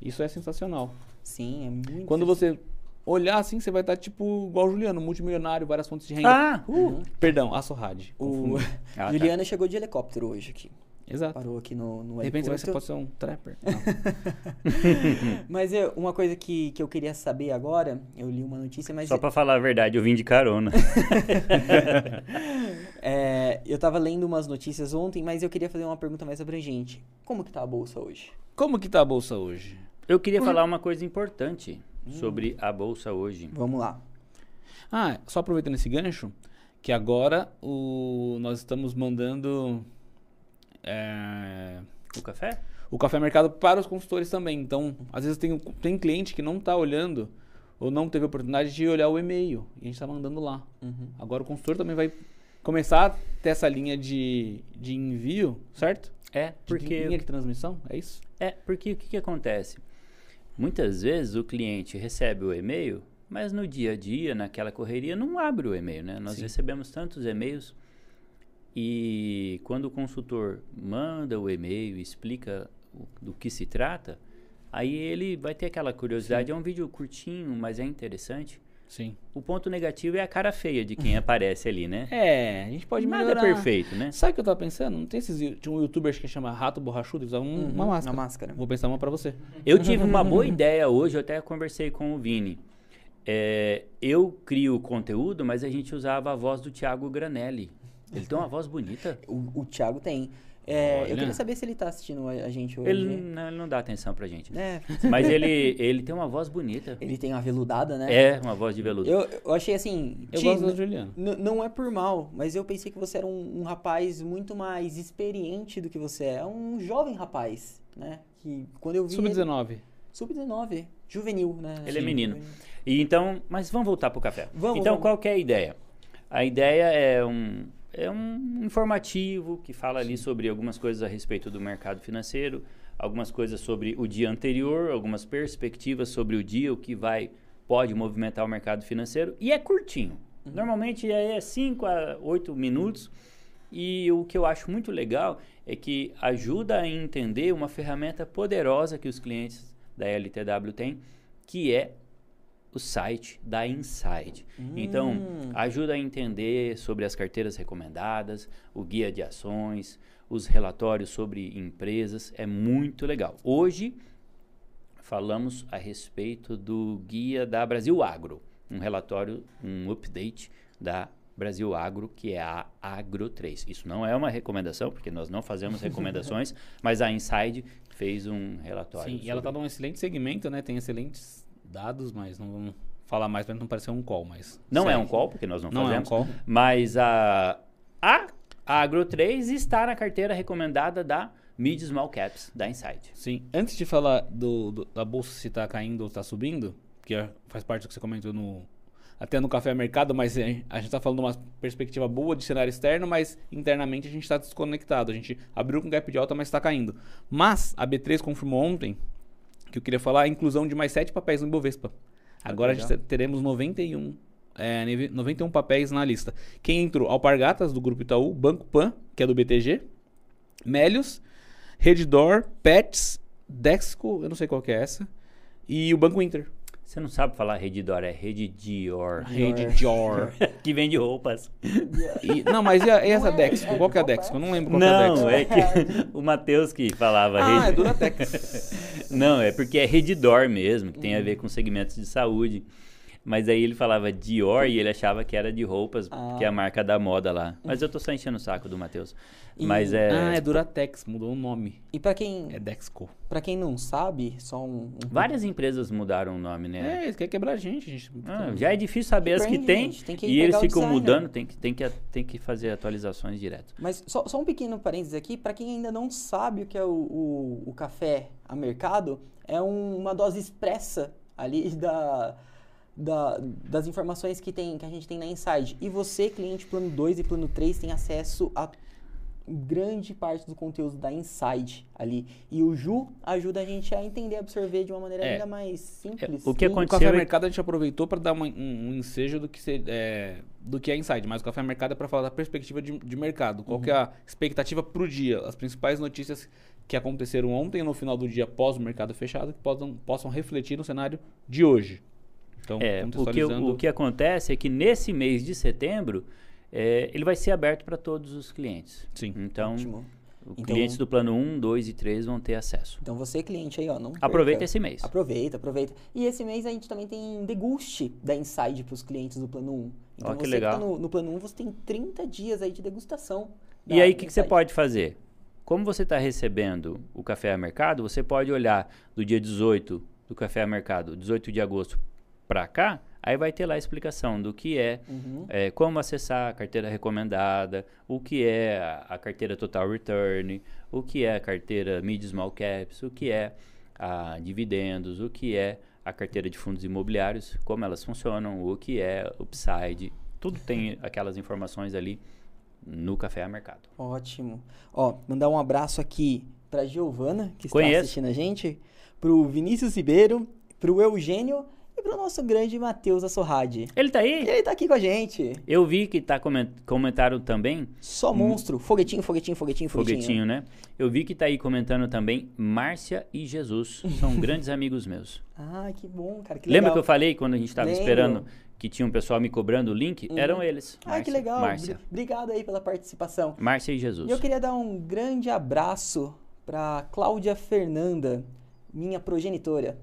Isso é sensacional. Sim, é muito Quando você olhar assim, você vai estar tipo igual o Juliano, multimilionário, várias fontes de renda. Ah! Uhum. Perdão, a Sorrade. O. Ah, tá. Juliana chegou de helicóptero hoje aqui. Exato. Parou aqui no, no De repente você pode ser um trapper. Não. Mas é, uma coisa que, que eu queria saber agora, eu li uma notícia, mas Só pra falar a verdade, eu vim de carona. é, eu tava lendo umas notícias ontem, mas eu queria fazer uma pergunta mais abrangente. Como que tá a bolsa hoje? Como que tá a bolsa hoje? Eu queria falar uma coisa importante sobre a bolsa hoje. Vamos lá. Ah, só aproveitando esse gancho, que agora o, nós estamos mandando é, O café? o café mercado para os consultores também. Então, às vezes tem, tem cliente que não está olhando ou não teve oportunidade de olhar o e-mail e a gente está mandando lá. Uhum. Agora o consultor também vai começar a ter essa linha de, de envio, certo? É, De porque linha de transmissão, é isso? É, porque o que, que acontece? Muitas vezes o cliente recebe o e-mail, mas no dia a dia, naquela correria, não abre o e-mail, né? Nós Sim. recebemos tantos e-mails e quando o consultor manda o e-mail e explica o- do que se trata, aí ele vai ter aquela curiosidade. É um vídeo curtinho, mas é interessante. Sim. O ponto negativo é a cara feia de quem aparece ali, né? É, a gente pode Nada melhorar. é perfeito, né? Sabe o que eu tava pensando? Não tem esses. Tinha um youtuber que chama Rato Borrachudo, ele usava um- Uhum, uma máscara. Uma máscara. Vou pensar uma pra você. Eu tive uma boa ideia hoje, eu até conversei com o Vini. É, eu crio o conteúdo, mas a gente usava a voz do Thiago Granelli. Ele tem uma voz bonita. O, o Thiago tem. É, eu queria saber se ele tá assistindo a, gente hoje. Ele não, ele não dá atenção pra gente. É, Mas ele, ele tem uma voz bonita. ele tem uma veludada, né? É, uma voz de veludo. Eu, eu achei assim. Eu gosto do Juliano. Não é por mal, mas eu pensei que você era um, um rapaz muito mais experiente do que você é. Um jovem rapaz, né? Que quando eu vi. ele- Sub-19. Sub-19. Juvenil, né? Ele é Sim, menino. juvenil. E então, mas vamos voltar pro café. Vamos, então, vamos. qual que é a ideia? A ideia é um, é um informativo que fala ali sobre algumas coisas a respeito do mercado financeiro, algumas coisas sobre o dia anterior, algumas perspectivas sobre o dia, o que vai pode movimentar o mercado financeiro e é curtinho. Uhum. Normalmente é 5 a 8 minutos. E o que eu acho muito legal é que ajuda a entender uma ferramenta poderosa que os clientes da LTW têm, que é o site da Inside. Então, Hum. ajuda a entender sobre as carteiras recomendadas, o guia de ações, os relatórios sobre empresas. É muito legal. Hoje, falamos a respeito do guia da Brasil Agro, um relatório, um update da Brasil Agro, que é a Agro 3. Isso não é uma recomendação, porque nós não fazemos recomendações, mas a Inside fez um relatório. Sim, e ela tá sobre- num excelente segmento, né? Tem excelentes dados, mas não vamos falar mais pra não parecer um call, mas. Não é um call, porque nós não, Não é um fazemos. call. Mas a, a Agro 3 está na carteira recomendada da Mid Small Caps, da Insight. Sim. Antes de falar do, do- da bolsa se tá caindo ou tá subindo, que é- faz parte do que você comentou no. Até no café mercado, mas é, a gente tá falando de uma perspectiva boa de cenário externo, mas internamente a gente está desconectado. A gente abriu com gap de alta, mas está caindo. Mas a B3 confirmou ontem que eu queria falar a inclusão de mais sete papéis no Ibovespa. Agora a gente legal. te- teremos 91, é, neve- 91 papéis na lista. Quem entrou? Alpargatas, do Grupo Itaú, Banco Pan, que é do BTG, Melios, Redditor, Pets, Dexco, eu não sei qual que é essa, e o Banco Inter. Você não sabe falar Redditor, é Redditor, Redditor. que vende roupas. E- não, mas e, a- e essa Não é- Dexco? é Qual que é a Dexco? Eu não lembro qual que é a Não, Dexco. é que o Matheus que falava Ah, é Redditor. Duratex. Não, é porque é Redditor mesmo, que tem a ver com segmentos de saúde. Mas aí ele falava Dior e ele achava que era de roupas, Ah. que é a marca da moda lá. Mas eu tô só enchendo o saco do Matheus. E- Mas é. Ah, é Duratex, mudou o nome. E pra quem, É Dexco. pra quem não sabe, só um. um Várias empresas mudaram o nome, né? É, eles querem quebrar a gente. a gente Ah, já é difícil saber as que tem, gente, tem que e eles ficam designer. mudando, tem que, tem, que, tem que fazer atualizações direto. Mas só, só um pequeno parênteses aqui, para quem ainda não sabe o que é o, o, o café a mercado, é um- uma dose expressa ali da, da- das informações que, tem, que a gente tem na Inside. E você, cliente plano 2 e plano 3, tem acesso a grande parte do conteúdo da Inside ali. E o Ju ajuda a gente a entender e absorver de uma maneira É. ainda mais simples. o que E- O aconteceu Café é- Mercado a gente aproveitou para dar uma- um, um ensejo do que, se- é, do que é Inside, mas o Café Mercado é para falar da perspectiva de, de mercado. Qual que é a expectativa para o dia? As principais notícias que aconteceram ontem no final do dia após o mercado fechado que possam, possam refletir no cenário de hoje. Então, É, o que, contextualizando... o que acontece é que nesse mês de setembro, é, ele vai ser aberto para todos os clientes. Sim. Então, Ótimo. os Então- clientes do plano 1, 2 e 3 vão ter acesso. Então você, cliente aí, ó, não Aproveita perca. esse mês. Aproveita, aproveita. E esse mês a gente também tem deguste da Inside para os clientes do plano 1. Então Ó, que você legal. que tá no, no plano 1, você tem 30 dias aí de degustação. E aí, o que, que você pode fazer? Como você está recebendo o café a mercado, você pode olhar do dia 18 do café a mercado, 18 de agosto para cá, Aí vai ter lá a explicação do que é, Uhum. é, como acessar a carteira recomendada, o que é a, a carteira Total Return, o que é a carteira Mid Small Caps, o que é a dividendos, o que é a carteira de fundos imobiliários, como elas funcionam, o que é Upside. Tudo tem aquelas informações ali no Café a Mercado. Ótimo. Ó, mandar um abraço aqui pra Giovana, que está Conheço. assistindo a gente, pro Vinícius Ribeiro, pro Eugênio e pro nosso grande Matheus Assorrade. Ele tá aí? Ele tá aqui com a gente. Eu vi que tá coment comentaram também Só monstro. Foguetinho, foguetinho, foguetinho, foguetinho. Foguetinho, né? Eu vi que tá aí comentando também Márcia e Jesus. São grandes amigos meus. Ah, que bom, cara. Que Lembra que eu falei quando a gente estava Lembro. esperando que tinha um pessoal me cobrando o link? Eram eles. Ah, que Márcia- legal. Márcia. Bri- Obrigado aí pela participação. Márcia e Jesus. E eu queria dar um grande abraço pra Cláudia Fernanda, minha progenitora.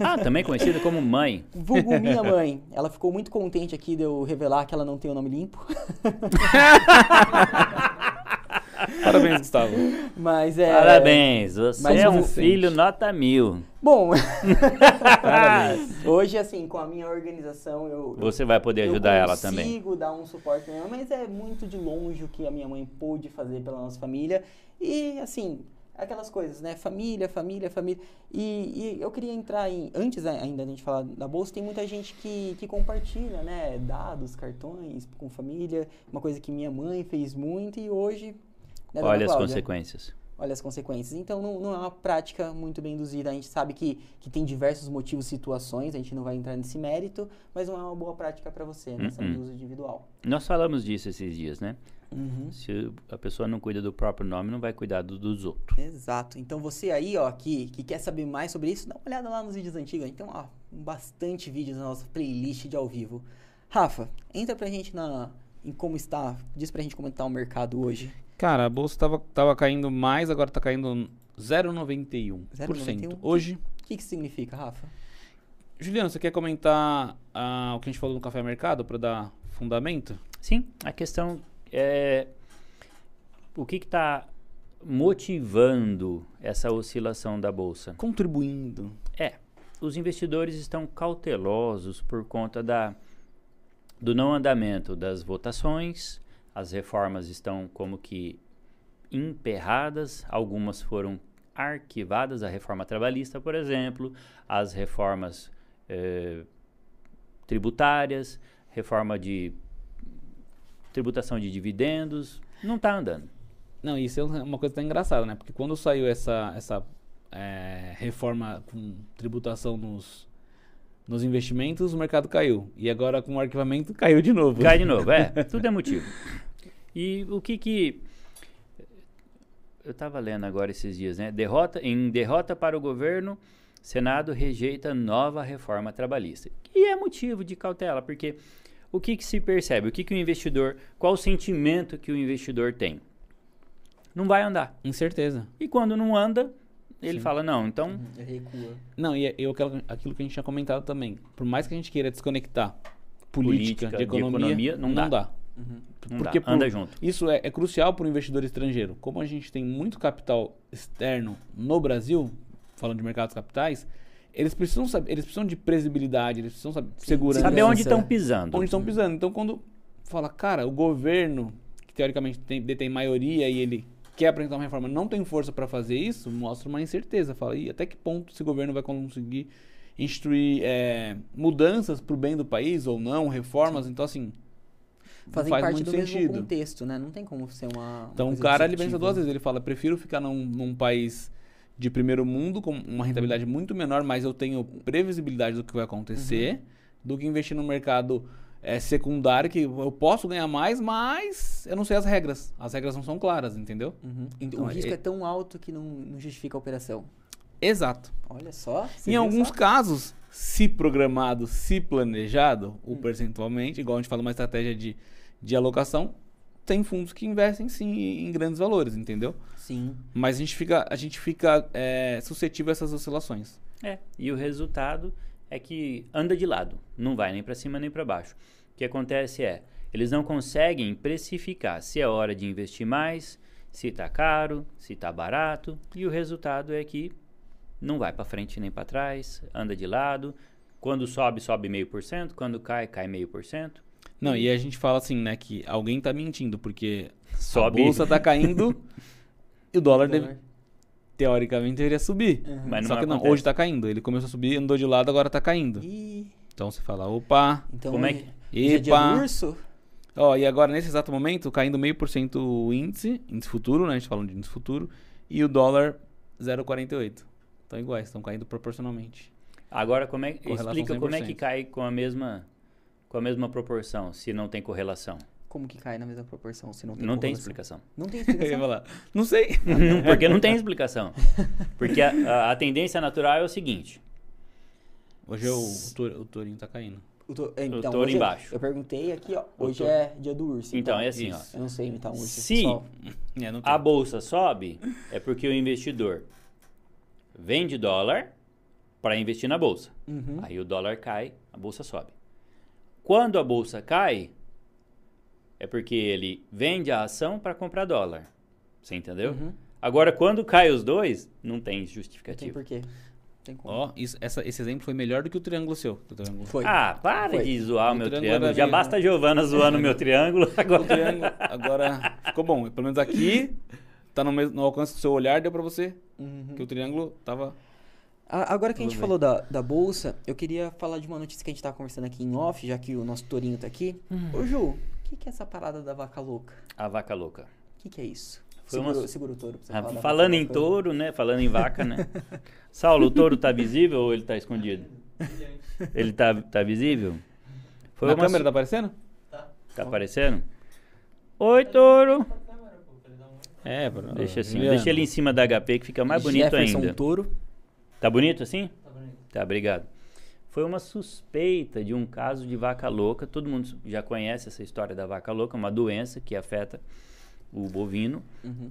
Ah, também conhecida como mãe. Vulgo minha mãe. Ela ficou muito contente aqui de eu revelar que ela não tem o nome limpo. Parabéns, Gustavo. Mas é. Parabéns, você mas é um você- filho nota mil. Bom, Parabéns. hoje, assim, com a minha organização, eu. Você vai poder eu ajudar ela também. consigo dar um suporte mas é muito de longe o que a minha mãe pôde fazer pela nossa família. E, assim, aquelas coisas, né? Família, família, família. E, e eu queria entrar em. Antes ainda da gente falar da bolsa, tem muita gente que, que compartilha, né? Dados, cartões com família. Uma coisa que minha mãe fez muito e hoje. né, Olha as Cláudia? consequências. Olha as consequências. Então não, não é uma prática muito bem induzida. A gente sabe que, que tem diversos motivos, situações, a gente não vai entrar nesse mérito, mas não é uma boa prática para você, nessa Uh-uh. uso individual. Nós falamos disso esses dias, né? Uhum. Se a pessoa não cuida do próprio nome, não vai cuidar do- dos outros. Exato. Então você aí, ó, que, que quer saber mais sobre isso, dá uma olhada lá nos vídeos antigos. Então, ó, bastante vídeos na nossa playlist de ao vivo. Rafa, entra pra gente na, em como está, diz pra gente como está o mercado hoje. Cara, a bolsa tava, tava caindo mais, agora tá caindo 0,91%. 0,91? Hoje, O que que significa, Rafa? Juliano, você quer comentar ah, o que a gente falou no Café Mercado para dar fundamento? Sim, a questão é o que está motivando essa oscilação da bolsa? Contribuindo. É, os investidores estão cautelosos por conta da, do não andamento das votações, as reformas estão como que emperradas, algumas foram arquivadas, a reforma trabalhista, por exemplo, as reformas eh, tributárias, reforma de tributação de dividendos, não está andando. Não, isso é uma coisa até engraçada, né? Porque quando saiu essa, essa é, reforma com tributação nos, nos investimentos, o mercado caiu. E agora com o arquivamento caiu de novo. Cai de novo, é. Tudo é motivo. E o que que. Eu estava lendo agora esses dias, né? Derrota, em derrota para o governo, Senado rejeita nova reforma trabalhista. E é motivo de cautela, porque o que, que se percebe? O que, que o investidor. Qual o sentimento que o investidor tem? Não vai andar. Incerteza. E quando não anda, ele Sim. fala: não, então. Recua. Não, e eu quero aquilo que a gente tinha comentado também. Por mais que a gente queira desconectar política, Política, de de economia, economia, não dá. dá. Uhum. Não Porque dá. Anda por- junto. Isso é, é crucial para o investidor estrangeiro. Como a gente tem muito capital externo no Brasil, falando de mercados capitais, eles precisam saber, eles precisam de previsibilidade, eles precisam saber segurança. Saber onde estão pisando. onde estão pisando. Então, quando fala, cara, o governo, que teoricamente tem, detém maioria e ele quer apresentar uma reforma, não tem força para fazer isso, mostra uma incerteza. Fala, e até que ponto esse governo vai conseguir instituir é, mudanças para o bem do país ou não, reformas? Então, assim, Fazem faz parte do mesmo sentido. contexto, né? Não tem como ser uma. uma Então o cara ele pensa duas vezes. Ele fala, prefiro ficar num, num país de primeiro mundo com uma rentabilidade muito menor, mas eu tenho previsibilidade do que vai acontecer, do que investir no mercado é, secundário que eu posso ganhar mais, mas eu não sei as regras. As regras não são claras, entendeu? Uhum. Então, o risco é- é tão alto que não, não justifica a operação. Exato. Olha só. em alguns só? casos, se programado, se planejado, ou percentualmente, igual a gente fala uma estratégia de, de alocação, tem fundos que investem sim em grandes valores, entendeu? Sim. Mas a gente fica, a gente fica é, suscetível a essas oscilações. É, e o resultado é que anda de lado, não vai nem para cima nem para baixo. O que acontece é, eles não conseguem precificar se é hora de investir mais, se está caro, se está barato, e o resultado é que não vai para frente nem para trás, anda de lado, Quando sobe, sobe meio por cento. Quando cai, cai meio por cento. Não, e a gente fala assim, né, que alguém tá mentindo, porque Sobe. a bolsa tá caindo e o dólar, Dólar. deve- teoricamente deveria subir. Uhum. Mas não Só que não, acontece. hoje tá caindo. Ele começou a subir, andou de lado, agora tá caindo. Ih, Então você fala, opa, então Como é hoje- que- hoje é epa. urso? Ó, e agora nesse exato momento, caindo meio por cento o índice, índice futuro, né? A gente falando de índice futuro, e o dólar 0,48. Estão iguais, estão caindo proporcionalmente. Agora, como é, explica como é que 100%. cai com a mesma com a mesma proporção, se não tem correlação. Como que cai na mesma proporção se não tem Não tem explicação. Não tem Eu ia explicação. falar, não sei. Porque não tem explicação. Porque a, a- a tendência natural é o seguinte. Hoje é o, o, o tourinho tá caindo. O to- então, touro eu- embaixo. Eu perguntei aqui, ó. Hoje é dia do urso. Então, é assim, Isso. Eu não sei imitar um urso. Se. É, a bolsa sobe, é porque o investidor vende dólar para investir na bolsa. Uhum. Aí o dólar cai, a bolsa sobe. Quando a bolsa cai, é porque ele vende a ação para comprar dólar. Você entendeu? Uhum. Agora, quando cai os dois, não tem Não tem porquê. Tem como. Ó, essa- esse exemplo foi melhor do que o triângulo seu. do triângulo. Foi. Ah, para Foi. de zoar o meu triângulo triângulo. Já basta a Giovana zoando o meu triângulo. O Agora... triângulo agora ficou bom. Pelo menos aqui tá no, mesmo, no alcance do seu olhar, deu pra você Uhum. que o triângulo tava. Agora que a gente bem. falou da, da bolsa, eu queria falar de uma notícia que a gente tava conversando aqui em off, já que o nosso tourinho tá aqui. Uhum. Ô Ju, o que, que é essa parada da vaca louca? A vaca louca. O que, que é isso? Foi Segura, uma- segura o touro pra você Ah, falando em touro, né? Falando em vaca, né? Saulo, o touro tá visível ou ele tá escondido? Ele tá, tá visível? Foi Na uma câmera su- tá aparecendo? Tá aparecendo? Oi, touro. É, bro. Deixa assim, deixa ele em cima da HP que fica mais bonito Jefferson ainda. Touro. Tá bonito assim? Tá bonito. Tá, obrigado. Foi uma suspeita de um caso de vaca louca. Todo mundo já conhece essa história da vaca louca, uma doença que afeta o bovino. Uhum.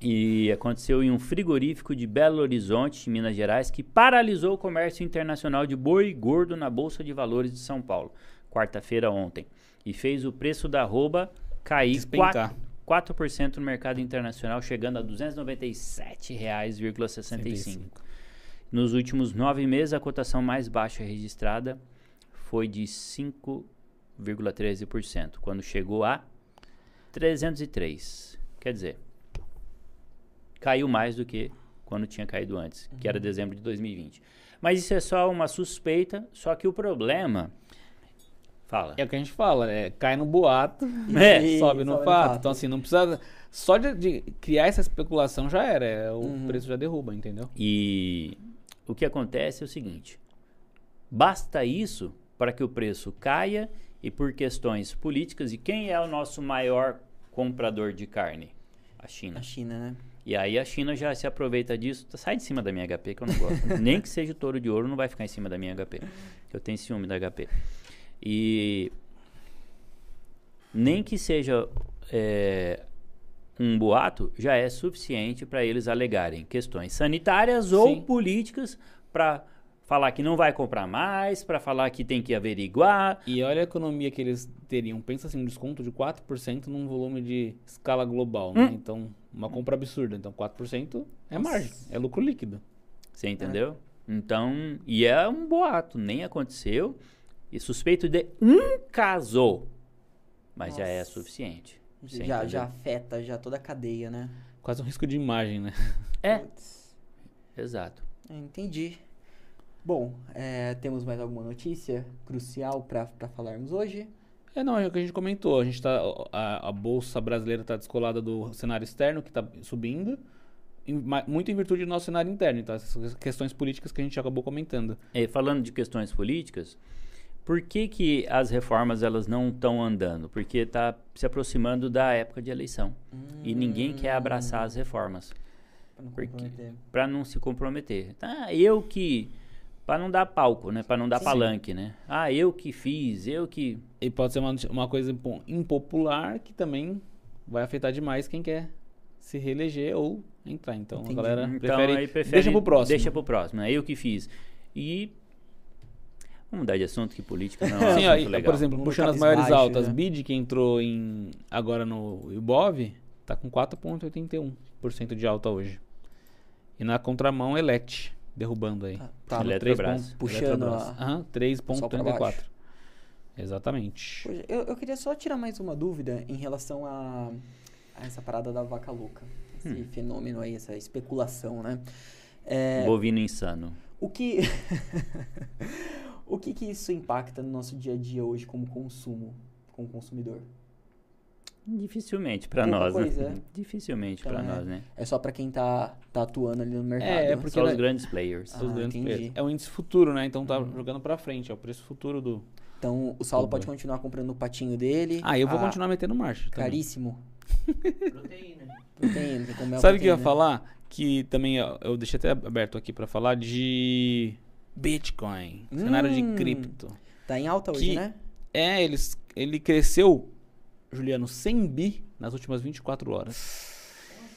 E aconteceu em um frigorífico de Belo Horizonte, Minas Gerais, que paralisou o comércio internacional de boi gordo na Bolsa de Valores de São Paulo, quarta-feira ontem. E fez o preço da arroba cair Despencar. 4%, 4% no mercado internacional, chegando a R$ 297,65. Nos últimos nove meses, a cotação mais baixa registrada foi de 5,13%, quando chegou a 303. Quer dizer, caiu mais do que quando tinha caído antes, que era dezembro de 2020. Mas isso é só uma suspeita, só que o problema... Fala. É o que a gente fala, é, cai no boato, É, E sobe no sobe fato. Então, assim, não precisa. Só de, de criar essa especulação já era. é, o Uhum. preço já derruba, entendeu? E o que acontece é o seguinte: basta isso para que o preço caia e por questões políticas. E quem é o nosso maior comprador de carne? A China. A China, né? E aí a China já se aproveita disso. Sai de cima da minha HP, que eu não gosto. Nem que seja o touro de ouro, não vai ficar em cima da minha HP. Eu tenho ciúme da HP. E nem que seja é, um boato, já é suficiente para eles alegarem questões sanitárias ou Sim. políticas para falar que não vai comprar mais, para falar que tem que averiguar. E olha a economia que eles teriam. Pensa assim, um desconto de 4% num volume de escala global, né? Hum. Então, uma compra absurda. Então, 4% é margem, é lucro líquido. Você entendeu? Então, e é um boato, nem aconteceu. E suspeito de um caso. Mas já é Nossa. suficiente. Você Já, entendeu? já afeta já toda a cadeia, né? Quase um risco de imagem, né? É, Putz, exato. é, entendi. Bom, é, temos mais alguma notícia crucial pra pra falarmos hoje? É, não, é o que a gente comentou. A gente tá. A, a bolsa brasileira está descolada do cenário externo, que está subindo, em- muito em virtude do nosso cenário interno. Então, essas questões políticas que a gente acabou comentando. E falando de questões políticas, por que, que as reformas elas não estão andando? Porque está se aproximando da época de eleição. E ninguém quer abraçar as reformas Pra não para não se comprometer. Ah, eu que. Para não dar palco, né? Para não dar Sim. palanque, né? Ah, eu que fiz, eu que. E pode ser uma, uma coisa impo- impopular que também vai afetar demais quem quer se reeleger ou entrar. Então Entendi. a galera Então, prefere, aí prefere. Deixa pro próximo. Deixa pro próximo, né? Eu que fiz. E. Vamos mudar de assunto, que política não é um Sim, aí, legal. por exemplo, puxando as maiores altas, né? BID que entrou em agora no Ibov, tá com 4.81% de alta hoje. E na contramão, Elect, derrubando aí. Tá, tá. Eletrobras. 3 Puxando Eletrobras. a- Aham, só pra 3.34. baixo. Exatamente. Poxa, Eu, eu queria só tirar mais uma dúvida em relação a, a essa parada da vaca louca. Esse Hum. fenômeno aí, essa especulação, né? É, Bovino insano. o que. o que que isso impacta no nosso dia a dia hoje como consumo, como consumidor? Dificilmente pra Pouca nós, coisa, né? é. Dificilmente Então, pra é. nós, né? É só pra quem tá, tá atuando ali no mercado. É, né? porque Só os né- grandes players. Ah, Os grandes preços. É o índice futuro, né? Então tá Uhum. jogando pra frente. É o preço futuro do. Então o Saulo pode continuar comprando o patinho dele. Ah, eu vou Ah, continuar metendo marcha. também. Caríssimo. Proteína. Proteína, a Sabe o que eu ia falar? Que também ó, eu deixei até aberto aqui pra falar de Bitcoin, cenário de Hum. cripto. Tá em alta hoje, né? É, eles, ele cresceu, Juliano, 100 bi nas últimas 24 horas.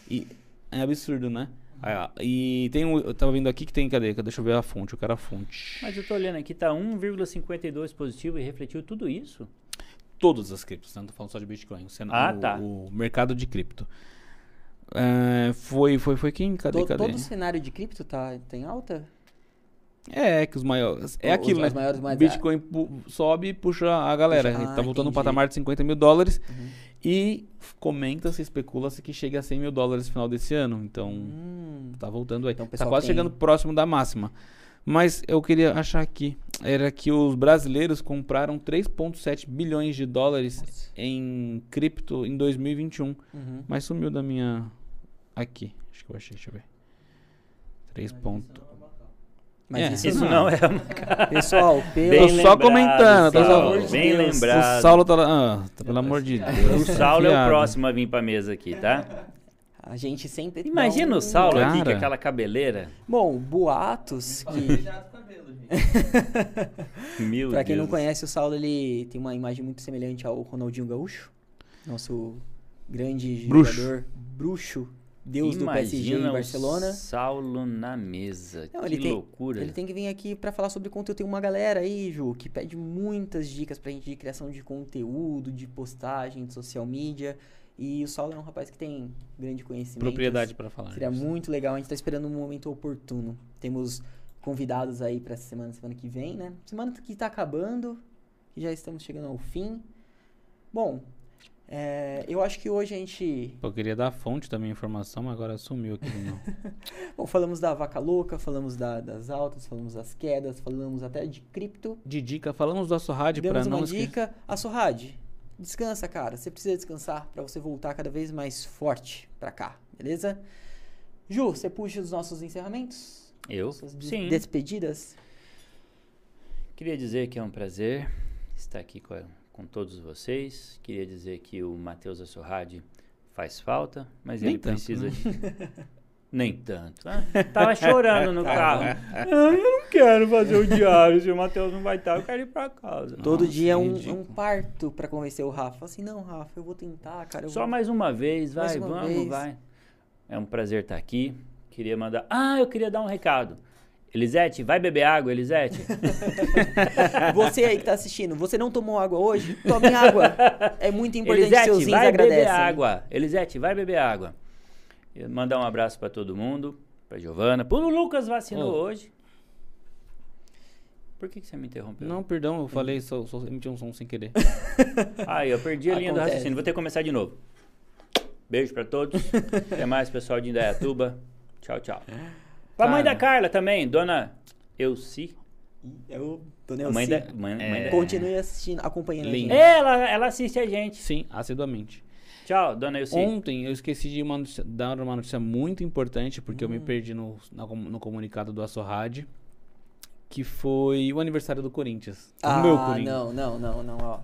E é absurdo, né? Aí, ó, e tem um, eu tava vendo aqui que tem, cadê? Deixa eu ver a fonte, eu quero a fonte. Mas eu tô olhando aqui, tá 1,52 positivo e refletiu tudo isso? Todas as criptos, né? não tô falando só de Bitcoin. O, cenário, Ah, tá. o mercado de cripto. É, foi, foi, foi quem? Cadê, To- cadê? Todo cenário de cripto tá, tá em alta? É, que os maiores. É Os- aquilo, as né? maiores Bitcoin pu- sobe e puxa a galera. Puxa- Ele ah, tá voltando no entendi. patamar de 50 mil dólares. Uhum. E comenta-se, especula-se que chega a 100 mil dólares no final desse ano. Então, Hum, tá voltando aí. Então tá quase tem- chegando próximo da máxima. Mas eu queria achar aqui. Era que os brasileiros compraram 3,7 bilhões de dólares Nossa. em cripto em 2021. uhum. Mas sumiu da minha. Aqui. Acho que eu achei, deixa eu ver. 3 ponto. Mas É, isso, Isso não. não é Pessoal, pelo Bem Tô só lembrado, comentando, Saulo, Pelo amor de Bem Deus. lembrado. O Saulo tá lá. Ah, tá, pelo amor de Deus. O Saulo é o próximo a vir pra mesa aqui, tá? a gente sempre. Imagina um- o Saulo aqui com Cara. aquela cabeleira. Bom, boatos que. Cuidado com o cabelo, gente. Meu pra quem não Deus. conhece, o Saulo ele tem uma imagem muito semelhante ao Ronaldinho Gaúcho, nosso grande Bruxo. jogador, bruxo, deus do PSG Imagina em o Barcelona. Saulo na mesa. Não, que tem- loucura. Ele tem que vir aqui pra falar sobre conteúdo. Tem uma galera aí, Ju, que pede muitas dicas pra gente de criação de conteúdo, de postagem, de social media. E o Saulo é um rapaz que tem grande conhecimento. Propriedade pra falar. Seria isso. muito legal, a gente tá esperando um momento oportuno. Temos convidados aí pra essa semana, semana que vem, né? Semana que tá acabando, que já estamos chegando ao fim. Bom, é, eu acho que hoje a gente. Eu queria dar a fonte da minha informação, mas agora sumiu aqui. Não. Bom, falamos da vaca louca, falamos da- das altas, falamos das quedas, falamos até de cripto. De dica, falamos do Assorrad Demos não uma dica. A Sorrad, descansa, cara. Você precisa descansar pra você voltar cada vez mais forte pra cá, beleza? Ju, você puxa os nossos encerramentos? Eu? Sim. despedidas? Queria dizer que é um prazer estar aqui com, com todos vocês. Queria dizer que o Matheus Assorradi faz falta, mas Nem ele tanto, precisa né? de. Nem tanto. Ah, tava chorando no carro. Ah, eu não quero fazer o diário. Se o Matheus não vai estar, eu quero ir pra casa. Todo Nossa, dia é um, um parto pra convencer o Rafa. Fala assim, não, Rafa, eu vou tentar, cara. eu Só vou- mais uma vez, vai, uma vamos, vez. vai. É um prazer estar aqui. Queria mandar. Ah, eu queria dar um recado. Elisete, vai beber água, Elisete. Você aí que tá assistindo, você não tomou água hoje? Tome água. É muito importante Elisete, seus rins vai agradecem. beber água. Elisete, vai beber água. Mandar um abraço pra todo mundo, pra Giovana. Pro Lucas vacinou Oh. hoje. Por que, que você me interrompeu? Não, perdão, eu falei, só, só emiti um som sem querer. Ah, eu perdi a linha do Acontece. raciocínio. Vou ter que começar de novo. Beijo pra todos. Até mais, pessoal de Indaiatuba. Tchau, tchau. Pra mãe da Carla também, dona Elci. Eu tô A mãe da, mãe, É. mãe da... Continue assistindo, acompanhando a Lindo. gente. Ela, ela assiste a gente. Sim, assiduamente. Tchau, dona Elci. Ontem eu esqueci de uma notícia- dar uma notícia muito importante, porque eu Hum. me perdi no, na com- no comunicado do Assorrad, que foi o aniversário do Corinthians. Ah, o meu Corinthians. não, não, não, não, ó.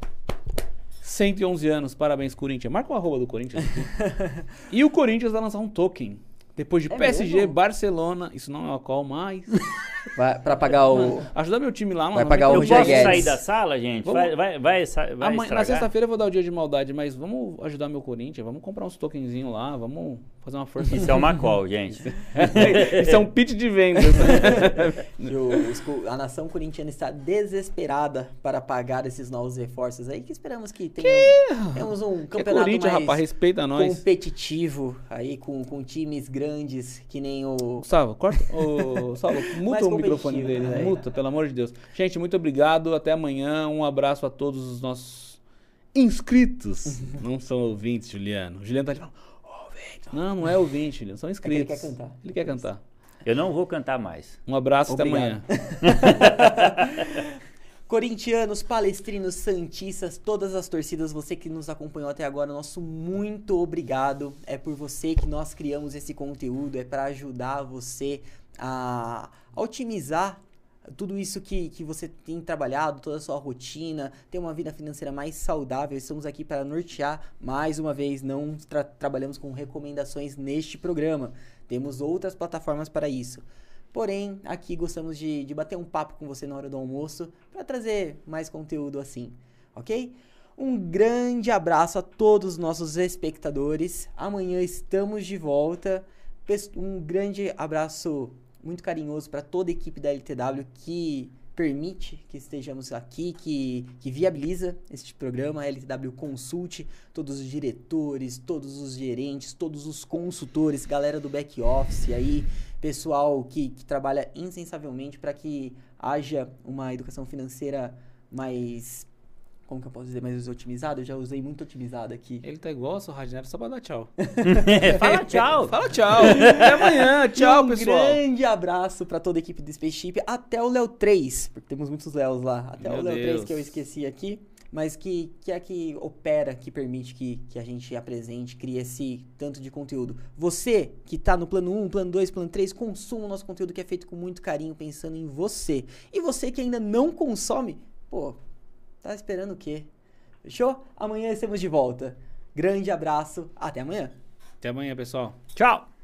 111 anos, parabéns, Corinthians. Marca o arroba do Corinthians aqui. e o Corinthians vai lançar um token. Depois de É PSG, mesmo? Barcelona, isso não é o qual mais. Vai, pra pagar o. Ajudar meu time lá, mano. Vai pagar o Eu Roger posso Guedes. sair da sala, gente? Vamos- Vai, vai, vai, vai Amanhã- na sexta-feira eu vou dar o dia de maldade, mas vamos ajudar meu Corinthians, vamos comprar uns tokenzinhos lá, vamos fazer uma força. Isso é uma call, gente. Isso é um pitch de vendas. O- a nação corintiana está desesperada para pagar esses novos reforços aí, que esperamos que tenham, tenhamos um É campeonato Corinthians, mais rapaz, respeita nós. competitivo aí, com, com times grandes, que nem o... Gustavo, corta. Ô, Saulo, muta o microfone dele. né? Muta, pelo amor de Deus. Gente, muito obrigado. Até amanhã. Um abraço a todos os nossos inscritos. não são ouvintes, Juliano. O Juliano tá ali falando. "Ouvinte." Não, não é ouvinte, Juliano. São É que ele inscritos. quer cantar. Ele quer cantar. Eu não vou cantar mais. Um abraço, até Obrigado. amanhã. Corintianos, palestrinos, santistas, todas as torcidas, você que nos acompanhou até agora, nosso muito obrigado. É por você que nós criamos esse conteúdo, é para ajudar você a, a otimizar tudo isso que, que você tem trabalhado, toda a sua rotina, ter uma vida financeira mais saudável. Estamos aqui para nortear. Mais uma vez, não tra- trabalhamos com recomendações neste programa. Temos outras plataformas para isso. Porém, aqui gostamos de, de bater um papo com você na hora do almoço para trazer mais conteúdo assim, ok? Um grande abraço a todos os nossos espectadores. Amanhã estamos de volta. Um grande abraço muito carinhoso para toda a equipe da LTW que permite que estejamos aqui, que, que viabiliza este programa, a LTW Consult, todos os diretores, todos os gerentes, todos os consultores, galera do back office aí, pessoal que, que trabalha insensavelmente para que haja uma educação financeira mais. Como que eu posso dizer? Mais otimizada? Eu já usei muito otimizada aqui. Ele tá igual ao seu Radinero só pra dar tchau. Fala tchau. Fala tchau. Até amanhã. Tchau, um pessoal. grande abraço para toda a equipe do Spaceship, até o Léo 3, porque temos muitos Léos lá. Até Meu o Léo 3 Deus. que eu esqueci aqui, mas que, que é que opera, que permite que, que a gente apresente, crie esse tanto de conteúdo. Você que tá no plano 1, plano 2, plano 3, consuma o nosso conteúdo que é feito com muito carinho, pensando em você. E você que ainda não consome, pô, tá esperando o quê? Fechou? Amanhã estamos de volta. Grande abraço, até amanhã. Até amanhã, pessoal. Tchau.